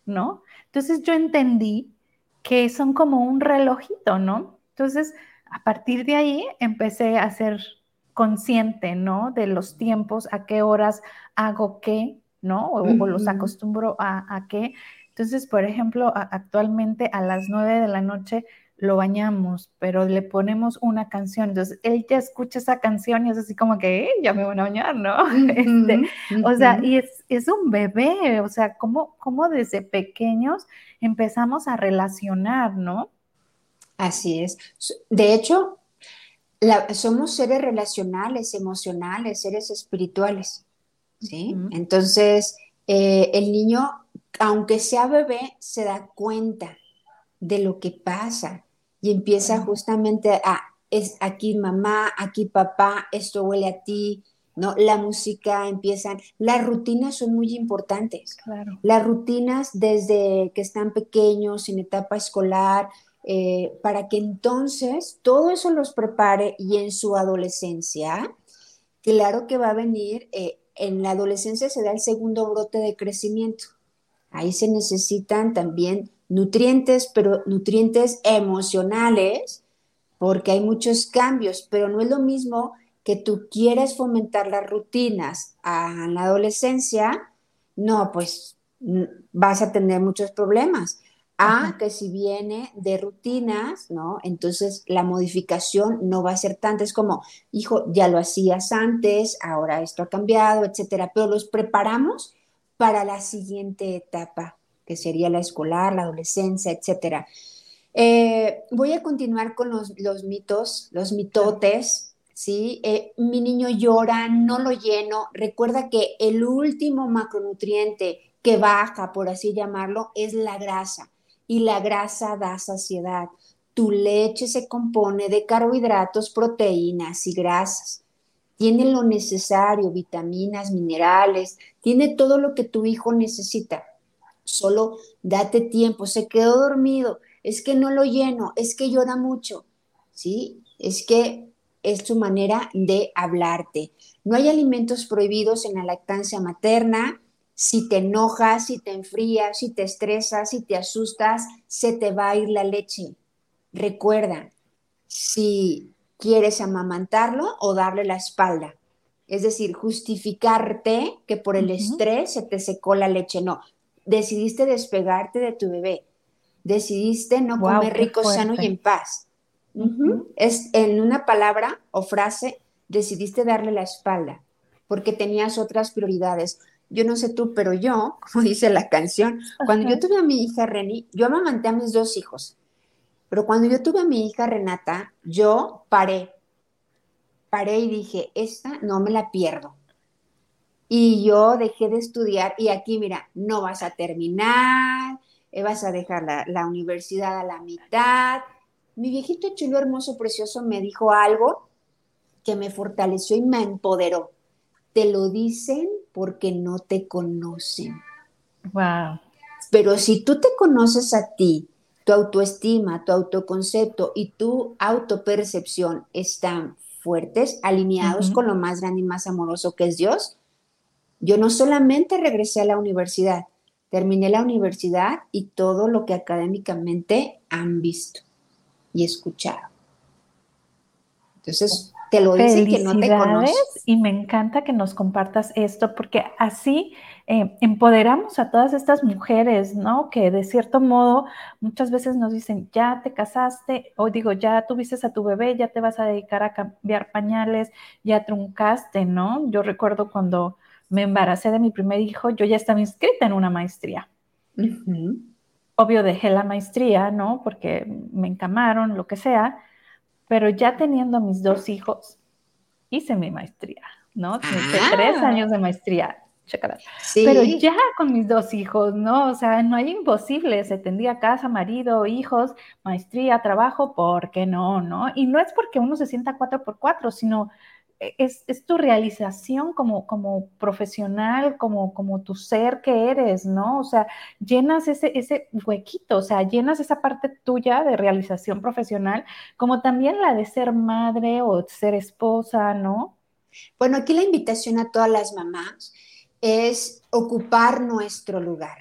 ¿no? Entonces yo entendí que son como un relojito, ¿no? Entonces, a partir de ahí empecé a ser consciente, ¿no? De los tiempos, a qué horas hago qué, ¿no? O, los acostumbro a, a, qué. Entonces, por ejemplo, actualmente a las nueve de la noche lo bañamos, pero le ponemos una canción. Entonces, él ya escucha esa canción y es así como que, ya me voy a bañar, ¿no? Este, o sea, y es, es, un bebé, o sea, ¿cómo, cómo desde pequeños empezamos a relacionar, ¿no? Así es. De hecho, somos seres relacionales, emocionales, seres espirituales, ¿sí? Entonces, eh, el niño, aunque sea bebé, se da cuenta de lo que pasa y empieza justamente a, es aquí mamá, aquí papá, esto huele a ti, ¿no? La música empiezan, las rutinas son muy importantes. Claro. Las rutinas desde que están pequeños, en etapa escolar, eh, para que entonces todo eso los prepare y en su adolescencia, claro que va a venir, eh, en la adolescencia se da el segundo brote de crecimiento. Ahí se necesitan también nutrientes, pero nutrientes emocionales, porque hay muchos cambios, pero no es lo mismo que tú quieres fomentar las rutinas a la adolescencia, no, pues vas a tener muchos problemas. A que si viene de rutinas, ¿no? Entonces la modificación no va a ser tanta. Es como, hijo, ya lo hacías antes, ahora esto ha cambiado, etcétera. Pero los preparamos para la siguiente etapa que sería la escolar, la adolescencia, etc. Eh, voy a continuar con los, mitos, los mitotes, ¿sí? Eh, mi niño llora, no lo lleno. Recuerda que el último macronutriente que baja, por así llamarlo, es la grasa. Y la grasa da saciedad. Tu leche se compone de carbohidratos, proteínas y grasas. Tiene lo necesario, vitaminas, minerales, tiene todo lo que tu hijo necesita solo date tiempo, se quedó dormido, es que no lo lleno, es que llora mucho, ¿sí? Es que es su manera de hablarte. No hay alimentos prohibidos en la lactancia materna. Si te enojas, si te enfrías, si te estresas, si te asustas, se te va a ir la leche. Recuerda, si quieres amamantarlo o darle la espalda. Es decir, justificarte que por el estrés se te secó la leche. No, decidiste despegarte de tu bebé, decidiste no comer rico, sano y en paz. Es en una palabra o frase, decidiste darle la espalda porque tenías otras prioridades. Yo no sé tú, pero yo, como dice la canción, cuando yo tuve a mi hija Reni, yo amamanté a mis dos hijos, pero cuando yo tuve a mi hija Renata, yo paré, paré y dije, esta no me la pierdo y yo dejé de estudiar y aquí, mira, no vas a terminar, eh, vas a dejar la, universidad a la mitad. Mi viejito chulo, hermoso, precioso me dijo algo que me fortaleció y me empoderó. Te lo dicen porque no te conocen. Wow. Pero si tú te conoces a ti, tu autoestima, tu autoconcepto y tu autopercepción están fuertes, alineados con lo más grande y más amoroso que es Dios, yo no solamente regresé a la universidad, terminé la universidad y todo lo que académicamente han visto y escuchado. Entonces, te lo dice que no te conoces. Y me encanta que nos compartas esto, porque así eh, empoderamos a todas estas mujeres, ¿no? Que de cierto modo muchas veces nos dicen, ya te casaste, o digo, ya tuviste a tu bebé, ya te vas a dedicar a cambiar pañales, ya truncaste, ¿no? Yo recuerdo cuando me embaracé de mi primer hijo, yo ya estaba inscrita en una maestría. Obvio dejé la maestría, ¿no? Porque me encamaron, lo que sea, pero ya teniendo mis dos hijos, hice mi maestría, ¿no? Hice ah. tres años de maestría. Sí. Pero ya con mis dos hijos, ¿no? O sea, no hay imposible, se tendría casa, marido, hijos, maestría, trabajo, ¿por qué no, no? Y no es porque uno se sienta cuatro por cuatro, sino es, tu realización como, como profesional, como, como tu ser que eres, ¿no? O sea, llenas ese, ese huequito, o sea, llenas esa parte tuya de realización profesional, como también la de ser madre o ser esposa, ¿no? Bueno, aquí la invitación a todas las mamás es ocupar nuestro lugar.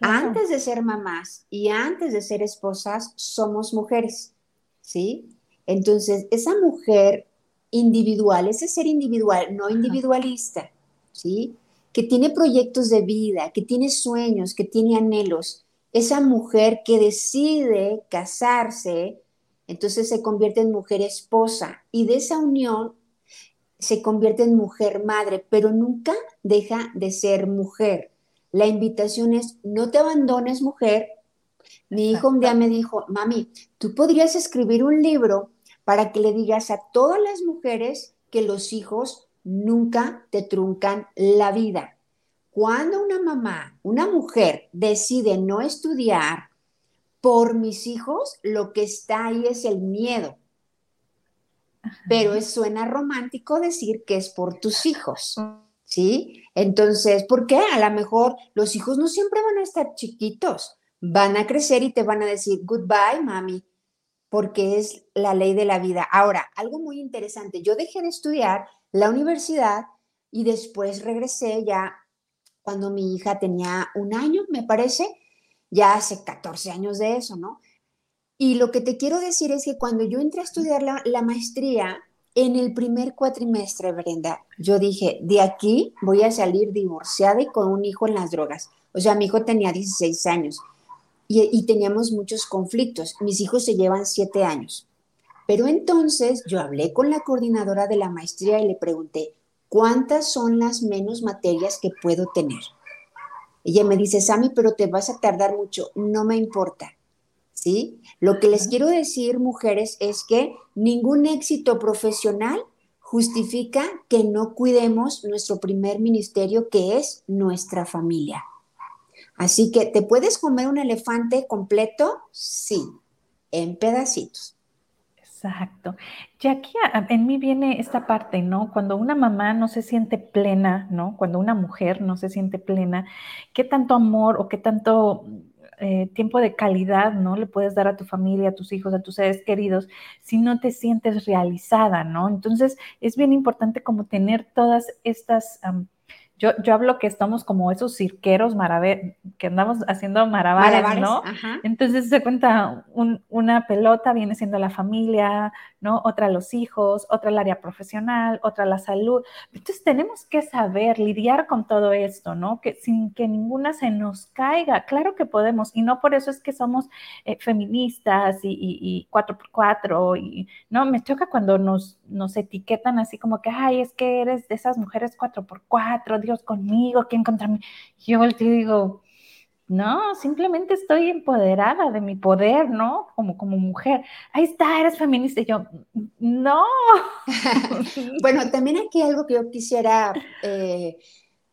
Antes de ser mamás y antes de ser esposas, somos mujeres, ¿sí? Entonces, esa mujer individual, ese ser individual, no individualista, ¿sí? Que tiene proyectos de vida, que tiene sueños, que tiene anhelos. Esa mujer que decide casarse, entonces se convierte en mujer esposa y de esa unión se convierte en mujer madre, pero nunca deja de ser mujer. La invitación es, no te abandones mujer. Mi hijo un día me dijo, mami, tú podrías escribir un libro para que le digas a todas las mujeres que los hijos nunca te truncan la vida. Cuando una mamá, una mujer decide no estudiar por mis hijos, lo que está ahí es el miedo. Pero suena romántico decir que es por tus hijos. ¿Sí? Entonces, ¿por qué? A lo mejor los hijos no siempre van a estar chiquitos, van a crecer y te van a decir, goodbye, mami, porque es la ley de la vida. Ahora, algo muy interesante, yo dejé de estudiar la universidad y después regresé ya cuando mi hija tenía un año, me parece, ya hace 14 años de eso, ¿no? Y lo que te quiero decir es que cuando yo entré a estudiar la, maestría, en el primer cuatrimestre, Brenda, yo dije, de aquí voy a salir divorciada y con un hijo en las drogas. O sea, mi hijo tenía 16 años y, teníamos muchos conflictos. Mis hijos se llevan siete años. Pero entonces yo hablé con la coordinadora de la maestría y le pregunté, ¿cuántas son las menos materias que puedo tener? Ella me dice, Sami, pero te vas a tardar mucho. No me importa. ¿Sí? Lo que les quiero decir, mujeres, es que ningún éxito profesional justifica que no cuidemos nuestro primer ministerio, que es nuestra familia. Así que, ¿te puedes comer un elefante completo? Sí, en pedacitos. Exacto. Y aquí en mí viene esta parte, ¿no? Cuando una mamá no se siente plena, ¿no? Cuando una mujer no se siente plena, ¿qué tanto amor o qué tanto eh, tiempo de calidad, ¿no? Le puedes dar a tu familia, a tus hijos, a tus seres queridos, si no te sientes realizada, ¿no? Entonces, es bien importante como tener todas estas... Yo, yo hablo que estamos como esos cirqueros que andamos haciendo maravillas, ¿no? Entonces se cuenta una pelota viene siendo la familia, ¿no? Otra los hijos, otra el área profesional, otra la salud. Entonces tenemos que saber lidiar con todo esto, ¿no? Que sin que ninguna se nos caiga. Claro que podemos y no por eso es que somos eh, feministas y, y, cuatro por cuatro y no me choca cuando nos, nos etiquetan así como que, ay, es que eres de esas mujeres cuatro por cuatro Dios conmigo, ¿quién contra mí? Yo te digo, no, simplemente estoy empoderada de mi poder, ¿no? Como, como mujer. Ahí está, eres feminista. Y yo, no. bueno, también aquí algo que yo quisiera eh,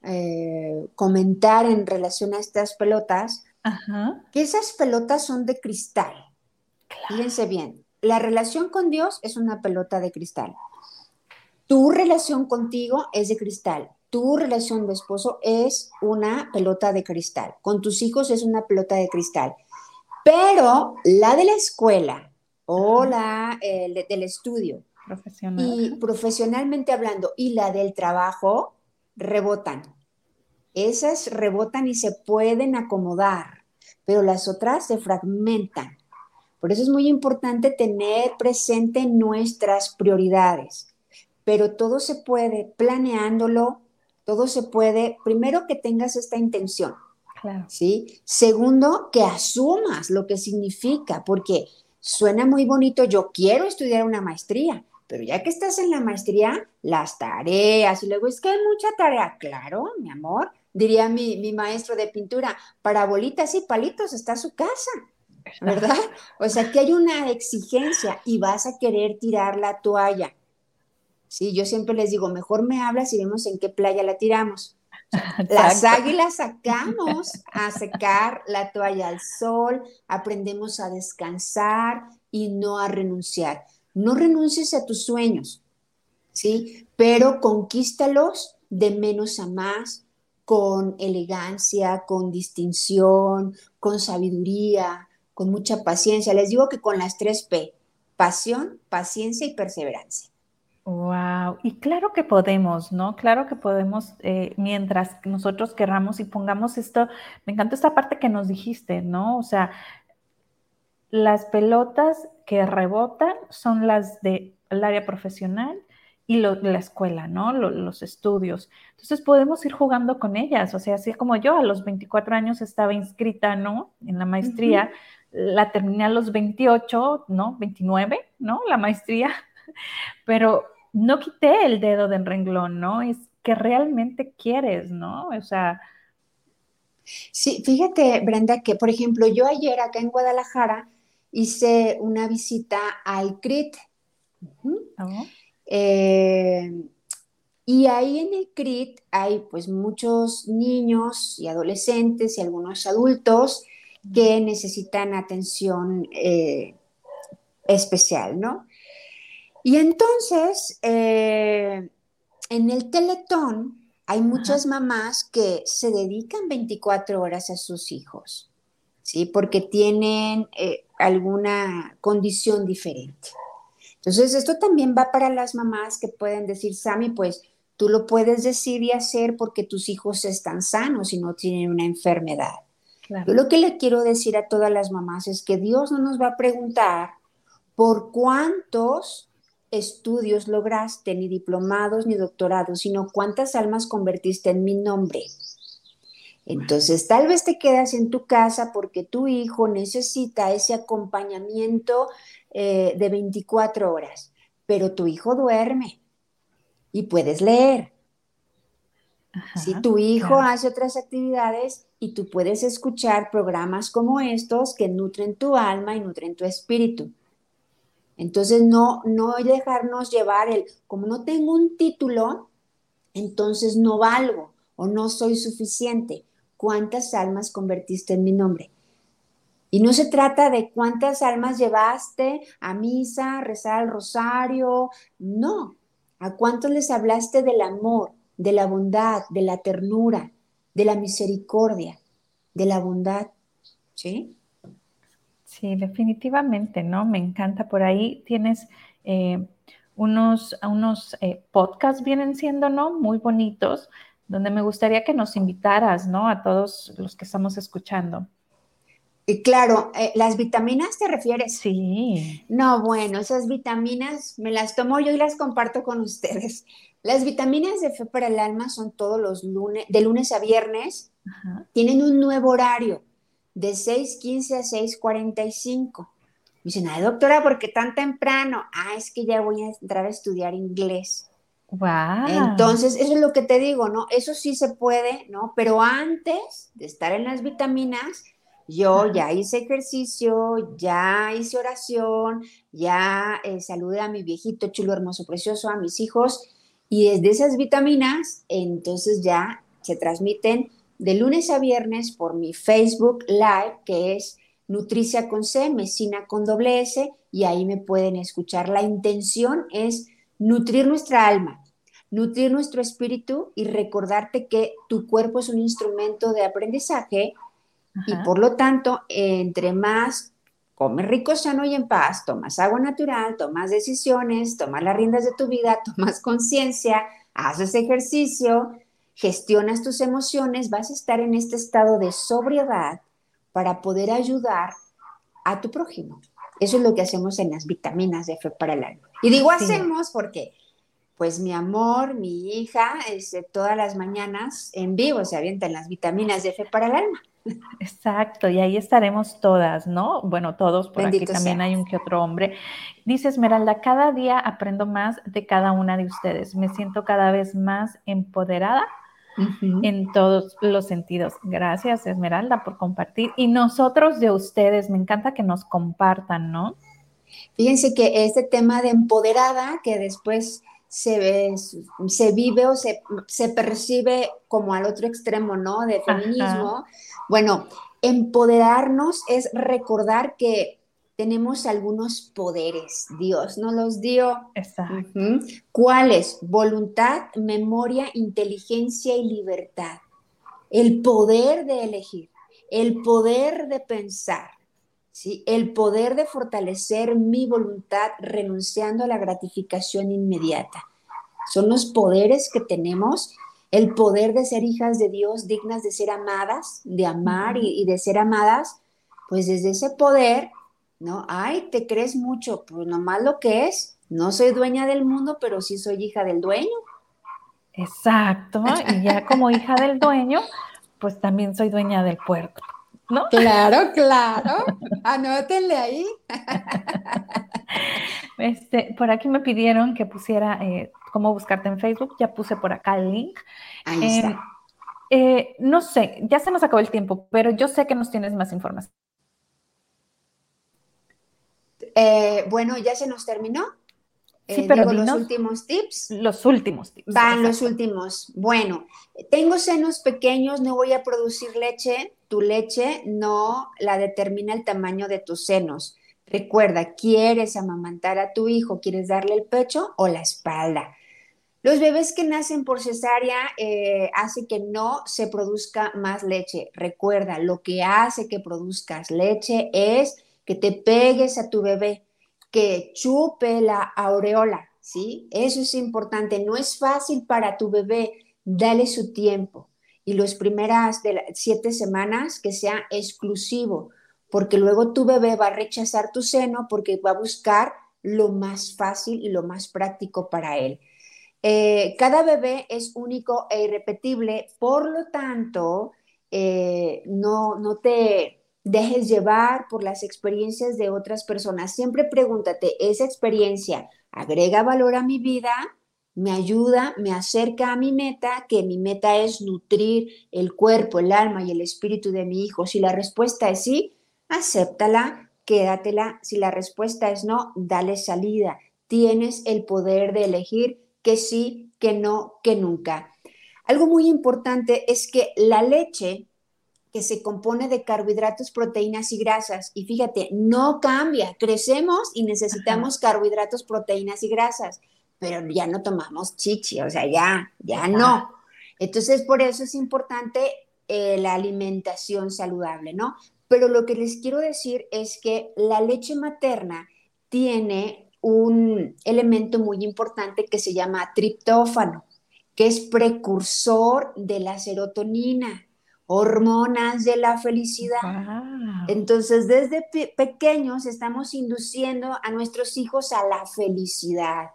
eh, comentar en relación a estas pelotas, que esas pelotas son de cristal. Fíjense bien, la relación con Dios es una pelota de cristal. Tu relación contigo es de cristal. Tu relación de esposo es una pelota de cristal. Con tus hijos es una pelota de cristal. Pero la de la escuela o la del estudio Profesional. y profesionalmente hablando y la del trabajo rebotan. Esas rebotan y se pueden acomodar, pero las otras se fragmentan. Por eso es muy importante tener presente nuestras prioridades, pero todo se puede planeándolo, todo se puede, primero que tengas esta intención, ¿sí? Segundo, que asumas lo que significa, porque suena muy bonito, yo quiero estudiar una maestría, pero ya que estás en la maestría, las tareas, y luego es que hay mucha tarea, claro, mi amor, diría mi, mi maestro de pintura, para bolitas y palitos está su casa. ¿verdad? O sea, que hay una exigencia y vas a querer tirar la toalla. Sí, yo siempre les digo, mejor me hablas y vemos en qué playa la tiramos. Las águilas sacamos a secar la toalla al sol, aprendemos a descansar y no a renunciar. No renuncies a tus sueños, ¿sí? Pero conquístalos de menos a más, con elegancia, con distinción, con sabiduría, con mucha paciencia. Les digo que con las tres P, pasión, paciencia y perseverancia. Wow, y claro que podemos, ¿no? Claro que podemos, eh, mientras nosotros querramos y pongamos esto, me encantó esta parte que nos dijiste, ¿no? O sea, las pelotas que rebotan son las del área profesional y la escuela, ¿no? los estudios. Entonces podemos ir jugando con ellas, o sea, así como yo a los 24 años estaba inscrita, ¿no? En la maestría la terminé a los 28, ¿no? 29, ¿no? La maestría, pero no quité el dedo del renglón, ¿no? Es que realmente quieres, ¿no? O sea... Sí, fíjate, Brenda, que por ejemplo, yo ayer acá en Guadalajara hice una visita al CRIT. Eh, y ahí en el CRIT hay pues muchos niños y adolescentes y algunos adultos que necesitan atención eh, especial, ¿no? Y entonces, eh, en el teletón hay muchas mamás que se dedican 24 horas a sus hijos, ¿sí? Porque tienen eh, alguna condición diferente. Entonces, esto también va para las mamás que pueden decir, Sami, pues tú lo puedes decir y hacer porque tus hijos están sanos y no tienen una enfermedad. Yo lo que le quiero decir a todas las mamás es que Dios no nos va a preguntar por cuántos estudios lograste, ni diplomados ni doctorados, sino cuántas almas convertiste en mi nombre. Entonces, tal vez te quedas en tu casa porque tu hijo necesita ese acompañamiento eh, de 24 horas, pero tu hijo duerme y puedes leer. si tu hijo hace otras actividades, y tú puedes escuchar programas como estos que nutren tu alma y nutren tu espíritu. Entonces, no, no dejarnos llevar el, como no tengo un título, entonces no valgo o no soy suficiente. ¿Cuántas almas convertiste en mi nombre? Y no se trata de cuántas almas llevaste a misa, a rezar al rosario, no. ¿A cuántos les hablaste del amor, de la bondad, de la ternura, de la misericordia, de la bondad, ¿sí? Sí, definitivamente, ¿no? Me encanta. Por ahí tienes eh, unos, unos eh, podcasts, vienen siendo, ¿no? Muy bonitos, donde me gustaría que nos invitaras, ¿no? A todos los que estamos escuchando. Y claro, eh, ¿las vitaminas te refieres? Sí. No, bueno, esas vitaminas me las tomo yo y las comparto con ustedes. Las vitaminas de fe para el alma son todos los lunes, de lunes a viernes. Tienen un nuevo horario, de 6.15 a 6.45. Dicen, ay, doctora, ¿por qué tan temprano? Ah, es que ya voy a entrar a estudiar inglés. Wow. Entonces, eso es lo que te digo, ¿no? Eso sí se puede, ¿no? Pero antes de estar en las vitaminas, yo ya hice ejercicio, ya hice oración, ya eh, saludé a mi viejito chulo, hermoso, precioso, a mis hijos y desde esas vitaminas, entonces ya se transmiten de lunes a viernes por mi Facebook Live, que es Nutricia con C, Mesina con doble S, y ahí me pueden escuchar. La intención es nutrir nuestra alma, nutrir nuestro espíritu y recordarte que tu cuerpo es un instrumento de aprendizaje y por lo tanto, entre más comes rico, sano y en paz, tomas agua natural, tomas decisiones, tomas las riendas de tu vida, tomas conciencia, haces ejercicio, gestionas tus emociones, vas a estar en este estado de sobriedad para poder ayudar a tu prójimo. Eso es lo que hacemos en las vitaminas de fe para el alma. Y digo hacemos porque, pues mi amor, mi hija, este, todas las mañanas en vivo se avientan las vitaminas de fe para el alma. Exacto, y ahí estaremos todas, ¿no? Bueno, todos, por aquí también hay un que otro hombre. Dice Esmeralda, cada día aprendo más de cada una de ustedes. Me siento cada vez más empoderada en todos los sentidos. Gracias, Esmeralda, por compartir. Y nosotros de ustedes, me encanta que nos compartan, ¿no? Fíjense que este tema de empoderada, que después se, se vive o se, percibe como al otro extremo, ¿no? De feminismo. Bueno, empoderarnos es recordar que tenemos algunos poderes. Dios nos los dio. Exacto. ¿Cuáles? Voluntad, memoria, inteligencia y libertad. El poder de elegir, el poder de pensar, ¿sí? el poder de fortalecer mi voluntad renunciando a la gratificación inmediata. Son los poderes que tenemos, el poder de ser hijas de Dios dignas de ser amadas, de amar y, y de ser amadas, pues desde ese poder ¿no? Ay, te crees mucho, pues nomás lo que es, no soy dueña del mundo, pero sí soy hija del dueño. Exacto, y ya como hija del dueño, pues también soy dueña del puerto, ¿no? Claro, claro, anótenle ahí. Este, por aquí me pidieron que pusiera eh, cómo buscarte en Facebook, ya puse por acá el link. Ahí está. Em, eh, no sé, ya se nos acabó el tiempo, pero yo sé que nos tienes más información. Eh, bueno, ya se nos terminó. Sí, eh, pero los últimos tips. Los últimos tips. Van los últimos. Bueno, tengo senos pequeños, no voy a producir leche. Tu leche no la determina el tamaño de tus senos. Recuerda, ¿quieres amamantar a tu hijo? ¿Quieres darle el pecho o la espalda? Los bebés que nacen por cesárea eh, hace que no se produzca más leche. Recuerda, lo que hace que produzcas leche es que te pegues a tu bebé, que chupe la aureola, ¿sí? Eso es importante. No es fácil para tu bebé, dale su tiempo. Y las primeras siete semanas que sea exclusivo, porque luego tu bebé va a rechazar tu seno porque va a buscar lo más fácil y lo más práctico para él. Eh, cada bebé es único e irrepetible, por lo tanto, eh, no, no te dejes llevar por las experiencias de otras personas. Siempre pregúntate, ¿esa experiencia agrega valor a mi vida? ¿Me ayuda? ¿Me acerca a mi meta? Que mi meta es nutrir el cuerpo, el alma y el espíritu de mi hijo. Si la respuesta es sí, acéptala, quédatela. Si la respuesta es no, dale salida. Tienes el poder de elegir que sí, que no, que nunca. Algo muy importante es que la leche que se compone de carbohidratos, proteínas y grasas. Y fíjate, no cambia, crecemos y necesitamos carbohidratos, proteínas y grasas, pero ya no tomamos chichi, o sea, ya, ya no. Entonces, por eso es importante eh, la alimentación saludable, ¿no? Pero lo que les quiero decir es que la leche materna tiene un elemento muy importante que se llama triptófano, que es precursor de la serotonina hormonas de la felicidad. Entonces, desde pequeños estamos induciendo a nuestros hijos a la felicidad.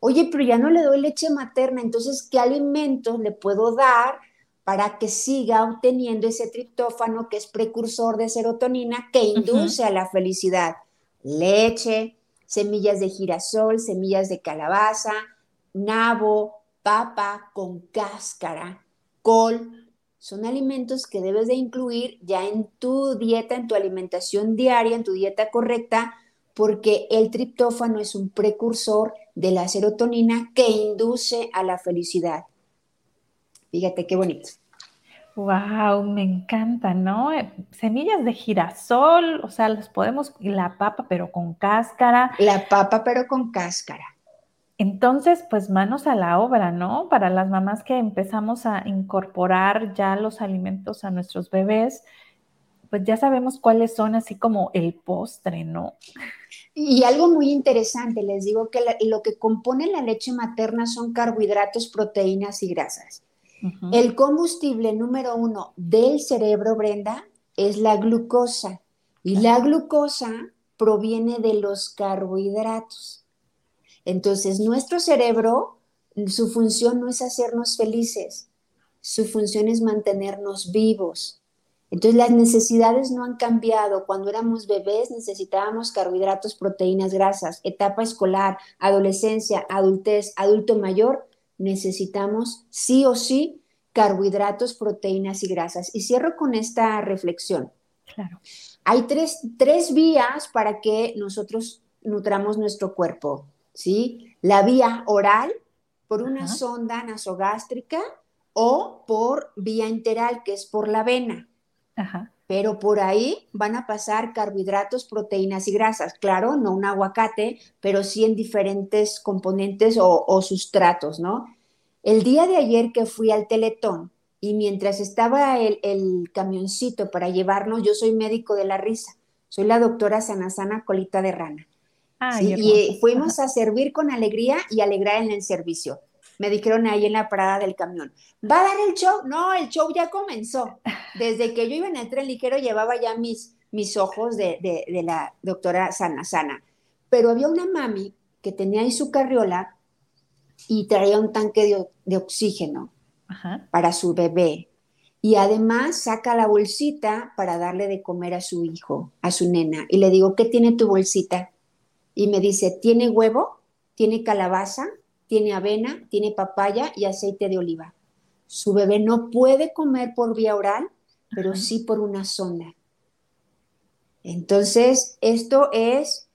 Oye, pero ya no le doy leche materna, entonces, ¿qué alimentos le puedo dar para que siga obteniendo ese triptófano que es precursor de serotonina que induce a la felicidad? Leche, semillas de girasol, semillas de calabaza, nabo, papa con cáscara, col, son alimentos que debes de incluir ya en tu dieta, en tu alimentación diaria, en tu dieta correcta, porque el triptófano es un precursor de la serotonina que induce a la felicidad. Fíjate qué bonito. Wow, me encanta, ¿no? Semillas de girasol, o sea, las podemos, la papa pero con cáscara. La papa pero con cáscara. Entonces, pues manos a la obra, ¿no? Para las mamás que empezamos a incorporar ya los alimentos a nuestros bebés, pues ya sabemos cuáles son así como el postre, ¿no? Y algo muy interesante, les digo que lo que compone la leche materna son carbohidratos, proteínas y grasas. El combustible número uno del cerebro, Brenda, es la glucosa. Y la glucosa proviene de los carbohidratos. Entonces, nuestro cerebro, su función no es hacernos felices, su función es mantenernos vivos. Entonces las necesidades no han cambiado. Cuando éramos bebés necesitábamos carbohidratos, proteínas, grasas. Etapa escolar, adolescencia, adultez, adulto mayor, necesitamos sí o sí carbohidratos, proteínas y grasas. Y cierro con esta reflexión. Claro. Hay tres, tres vías para que nosotros nutramos nuestro cuerpo, ¿sí? La vía oral, por una sonda nasogástrica, o por vía enteral, que es por la vena. Pero por ahí van a pasar carbohidratos, proteínas y grasas. Claro, no un aguacate, pero sí en diferentes componentes o, sustratos, ¿no? El día de ayer que fui al Teletón y mientras estaba el, camioncito para llevarnos, yo soy médico de la risa, soy la doctora Sanasana Colita de Rana. Y fuimos a servir con alegría y alegrar en el servicio me dijeron ahí en la parada del camión, ¿va a dar el show? No, el show ya comenzó. Desde que yo iba en el tren ligero llevaba ya mis, mis ojos de, la doctora Sana Sana. Pero había una mami que tenía ahí su carriola y traía un tanque de, oxígeno para su bebé. Y además saca la bolsita para darle de comer a su hijo, a su nena. Y le digo, ¿qué tiene tu bolsita? Y me dice, ¿tiene huevo? ¿Tiene calabaza? tiene avena, tiene papaya y aceite de oliva. Su bebé no puede comer por vía oral, pero sí por una sonda. Entonces, esto es,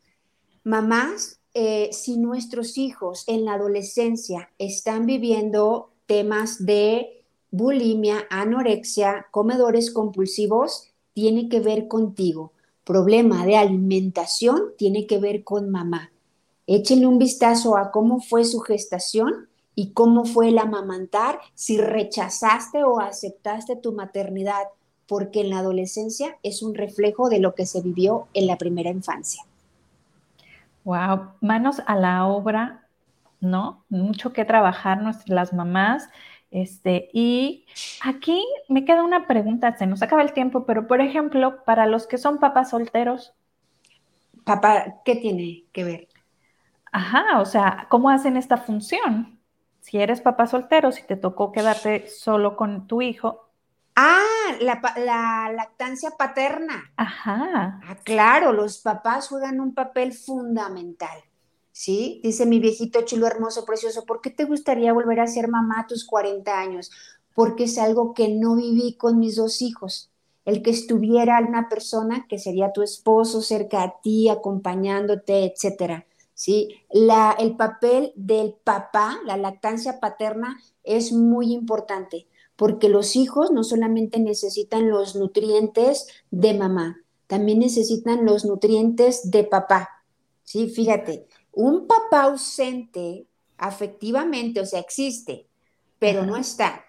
mamás, eh, si nuestros hijos en la adolescencia están viviendo temas de bulimia, anorexia, comedores compulsivos, tiene que ver contigo. Problema de alimentación tiene que ver con mamá. Échenle un vistazo a cómo fue su gestación y cómo fue el amamantar, si rechazaste o aceptaste tu maternidad, porque en la adolescencia es un reflejo de lo que se vivió en la primera infancia. Wow, manos a la obra, ¿no? Mucho que trabajar nuestras mamás. Este, y aquí me queda una pregunta, se nos acaba el tiempo, pero por ejemplo, para los que son papás solteros. Papá, ¿qué tiene que ver? Ajá, o sea, ¿cómo hacen esta función? Si eres papá soltero, si te tocó quedarte solo con tu hijo. Ah, la, lactancia paterna. Ajá. Ah, claro, los papás juegan un papel fundamental. ¿Sí? Dice mi viejito chulo, hermoso, precioso, ¿por qué te gustaría volver a ser mamá a tus 40 años? Porque es algo que no viví con mis dos hijos. El que estuviera una persona que sería tu esposo cerca a ti, acompañándote, etcétera ¿sí? La, el papel del papá, la lactancia paterna, es muy importante porque los hijos no solamente necesitan los nutrientes de mamá, también necesitan los nutrientes de papá. Sí, fíjate, un papá ausente afectivamente, o sea, existe, pero no está.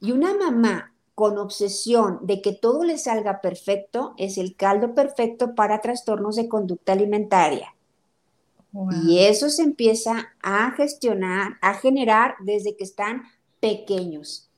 Y una mamá con obsesión de que todo le salga perfecto es el caldo perfecto para trastornos de conducta alimentaria. Y eso se empieza a gestionar, a generar desde que están pequeños.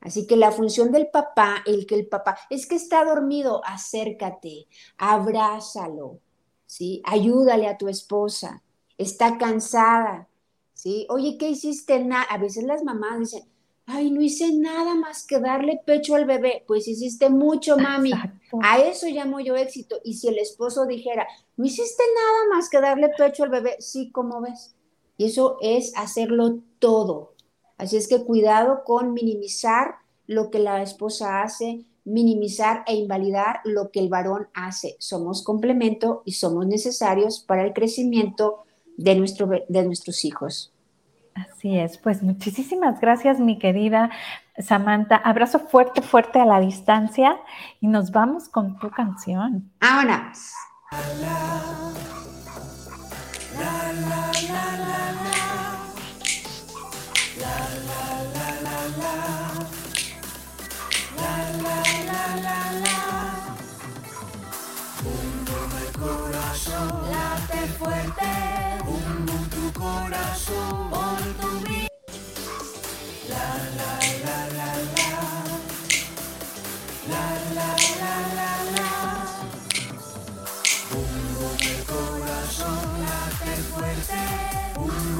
Así que la función del papá, el que el papá, es que está dormido, acércate, abrázalo, ¿sí? Ayúdale a tu esposa, está cansada, ¿sí? Oye, ¿qué hiciste? A veces las mamás dicen, ay, no hice nada más que darle pecho al bebé. Pues hiciste mucho, mami. A eso llamo yo éxito. Y si el esposo dijera, no hiciste nada más que darle pecho al bebé, sí, ¿cómo ves? Y eso es hacerlo todo. Así es que cuidado con minimizar lo que la esposa hace, minimizar e invalidar lo que el varón hace. Somos complemento y somos necesarios para el crecimiento de, nuestro, de nuestros hijos. Así es, pues muchísimas gracias mi querida Samantha. Abrazo fuerte, fuerte a la distancia y nos vamos con tu canción. Ahora. fuerte. 他说